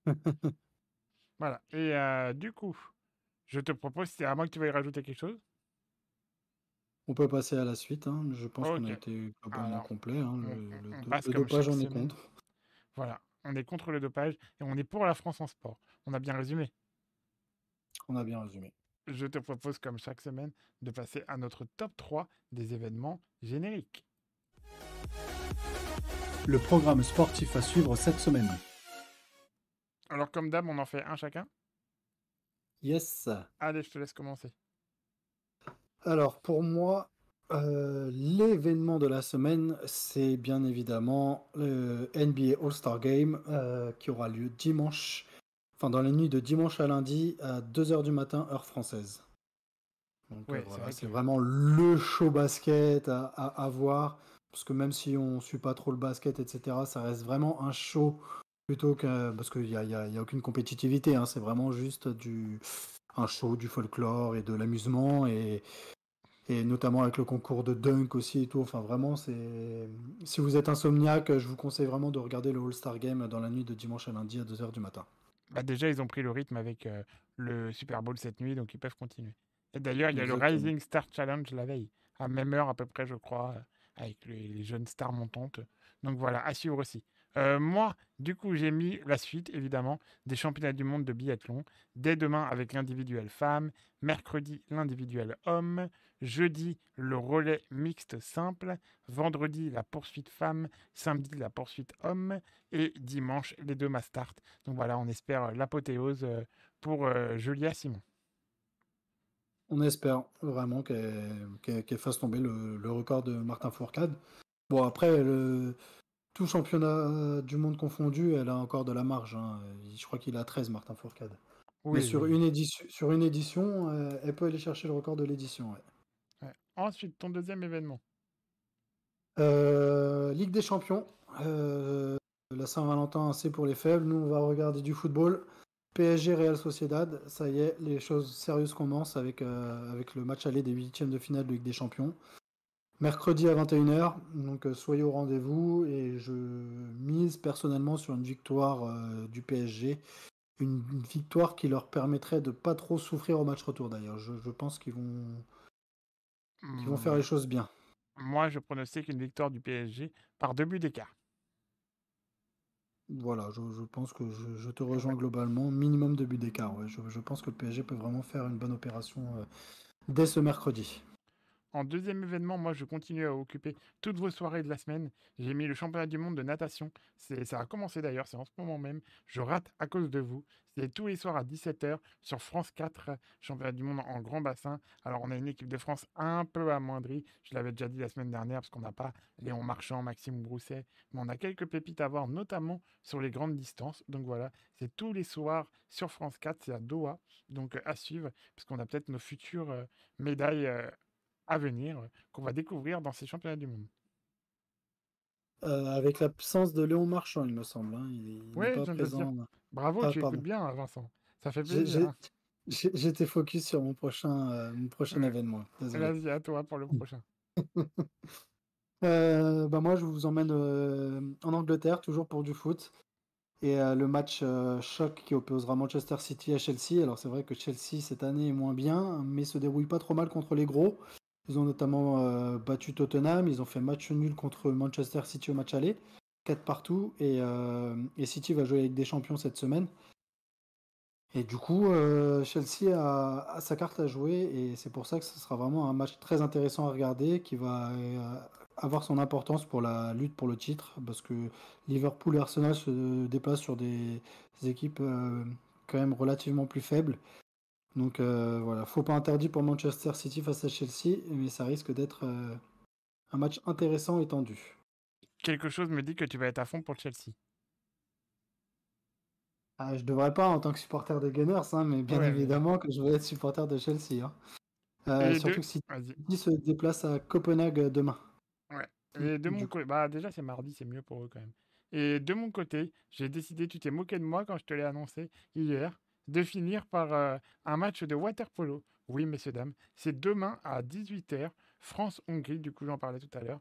Voilà. Et euh, du coup, je te propose, c'est à moi que tu vas y rajouter quelque chose? On peut passer à la suite, hein. Je pense qu'on a été globalement complet. hein. Le, on- on dopage, on est contre. Voilà. On est contre le dopage et on est pour la France en sport. On a bien résumé. On a bien résumé. Je te propose, comme chaque semaine, de passer à notre top 3 des événements génériques. Le programme sportif à suivre cette semaine. Alors, comme d'hab, on en fait un chacun? Yes. Allez, je te laisse commencer. Alors, pour moi, euh, l'événement de la semaine, c'est bien évidemment le NBA All-Star Game euh, qui aura lieu dimanche, enfin dans la nuit de dimanche à lundi à 2h du matin, heure française. Donc euh, c'est voilà, vrai c'est que- vraiment le show basket à, à- à voir, parce que même si on ne suit pas trop le basket, etc., ça reste vraiment un show plutôt que... Parce qu'il n'y a, il y a- il y a aucune compétitivité, hein, c'est vraiment juste du, un show, du folklore et de l'amusement, et, et notamment avec le concours de dunk aussi et tout. Enfin, vraiment, c'est... Si vous êtes insomniaque, je vous conseille vraiment de regarder le All-Star Game dans la nuit de dimanche à lundi à 2h du matin. Bah, déjà, ils ont pris le rythme avec euh, le Super Bowl cette nuit, donc ils peuvent continuer. Et d'ailleurs, il y a le. Rising Star Challenge la veille, à même heure à peu près, je crois, euh, avec les, les jeunes stars montantes. Donc voilà, à suivre aussi. Euh, moi, du coup, j'ai mis la suite, évidemment, des championnats du monde de biathlon. Dès demain avec l'individuel femme, mercredi l'individuel homme, jeudi le relais mixte simple, vendredi la poursuite femme, samedi la poursuite homme et dimanche les deux mastart. Donc voilà, on espère l'apothéose euh, pour euh, Julia Simon. On espère vraiment qu'elle fasse tomber le record de Martin Fourcade. Bon, après, le, tout championnat du monde confondu, elle a encore de la marge. hein. Je crois qu'il a 13, Martin Fourcade. Mais sur oui. une édition, sur une édition euh, elle peut aller chercher le record de l'édition. ouais. Ouais. Ensuite, ton deuxième événement. Euh, Ligue des Champions. euh, la Saint-Valentin, c'est pour les faibles. Nous, on va regarder du football. PSG Real Sociedad. Ça y est, les choses sérieuses commencent avec, euh, avec le match aller des huitièmes de finale de Ligue des Champions. Mercredi à 21h. Donc, euh, soyez au rendez-vous. Et je mise personnellement sur une victoire euh, du PSG. Une, une victoire qui leur permettrait de pas trop souffrir au match retour d'ailleurs. Je, je pense qu'ils vont, vont faire les choses bien. Moi, je pronostique une victoire du PSG par deux buts d'écart. Voilà, je, je pense que je, je te rejoins globalement. Minimum de buts d'écart. ouais. Je, je pense que le PSG peut vraiment faire une bonne opération euh, dès ce mercredi. En deuxième événement, moi, je continue à occuper toutes vos soirées de la semaine. J'ai mis le championnat du monde de natation. Ça a commencé d'ailleurs, c'est en ce moment même. Je rate à cause de vous. C'est tous les soirs à 17h sur France 4, championnat du monde en grand bassin. Alors, on a une équipe de France un peu amoindrie. Je l'avais déjà dit la semaine dernière parce qu'on n'a pas Léon Marchand, Maxime Brousset. Mais on a quelques pépites à voir, notamment sur les grandes distances. Donc voilà, c'est tous les soirs sur France 4. C'est à Doha. Donc euh, à suivre, parce qu'on a peut-être nos futures euh, médailles. euh, à venir euh, qu'on va découvrir dans ces championnats du monde. Euh, avec l'absence de Léon Marchand, il me semble. hein. Il, pas dire. présent. Bravo, Ah, tu pardon. écoutes bien, hein, Vincent. Ça fait plaisir. hein. J'étais focus sur mon prochain, euh, mon prochain événement. Vas-y, à toi pour le prochain. Euh, bah moi, je vous emmène en Angleterre, toujours pour du foot. Et le match choc qui opposera Manchester City à Chelsea. Alors, c'est vrai que Chelsea, cette année, est moins bien, mais se débrouille pas trop mal contre les gros. Ils ont notamment battu Tottenham. Ils ont fait match nul contre Manchester City au match aller. 4 partout. Et, et City va jouer avec des champions cette semaine. Et du coup, euh, Chelsea a, sa carte à jouer et c'est pour ça que ce sera vraiment un match très intéressant à regarder qui va euh, avoir son importance pour la lutte pour le titre parce que Liverpool et Arsenal se déplacent sur des, équipes euh, quand même relativement plus faibles. Donc voilà, faut pas interdit pour Manchester City face à Chelsea, mais ça risque d'être un match intéressant et tendu. Quelque chose me dit que tu vas être à fond pour Chelsea. Ah, je devrais pas en tant que supporter des Gunners, hein, mais bien évidemment que je vais être supporter de Chelsea. Hein. Euh, surtout que City se déplace à Copenhague euh, demain. Ouais. Et de mon côté, bah déjà c'est mardi, c'est mieux pour eux quand même. Et de mon côté, j'ai décidé, tu t'es moqué de moi quand je te l'ai annoncé hier, de finir par euh, un match de water polo. Oui, messieurs, dames, c'est demain à 18h France-Hongrie, du coup j'en parlais tout à l'heure,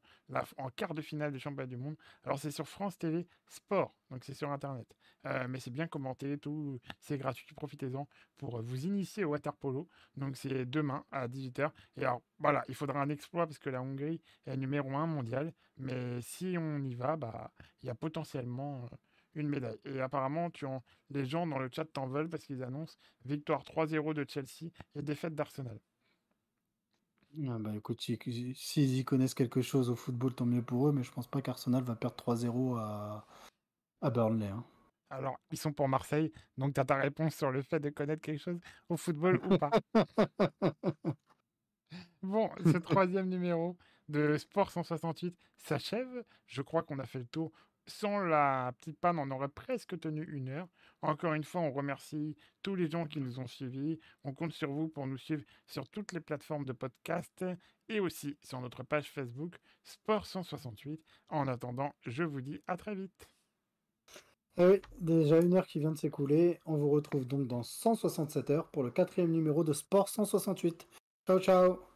en quart de finale des championnats du monde. Alors c'est sur France Télé Sport, donc c'est sur Internet. Euh, mais c'est bien commenté, tout, c'est gratuit, profitez-en pour vous initier au water polo. Donc c'est demain à 18h. Et alors voilà, il faudra un exploit parce que la Hongrie est numéro 1 mondial. Mais si on y va, bah il y a potentiellement euh, une médaille. Et apparemment, tu en... les gens dans le chat t'en veulent parce qu'ils annoncent victoire 3-0 de Chelsea et défaite d'Arsenal. Ah bah écoute, s'ils y connaissent quelque chose au football, tant mieux pour eux, mais je pense pas qu'Arsenal va perdre 3-0 à, à Burnley. Hein. Alors, ils sont pour Marseille, donc tu as ta réponse sur le fait de connaître quelque chose au football ou pas. bon, ce troisième numéro de Sport 168 s'achève. Je crois qu'on a fait le tour sans la petite panne, on aurait presque tenu une heure. Encore une fois, on remercie tous les gens qui nous ont suivis. On compte sur vous pour nous suivre sur toutes les plateformes de podcast et aussi sur notre page Facebook Sport 168. En attendant, je vous dis à très vite. Eh oui, déjà une heure qui vient de s'écouler. On vous retrouve donc dans 167 heures pour le quatrième numéro de Sport 168. Ciao ciao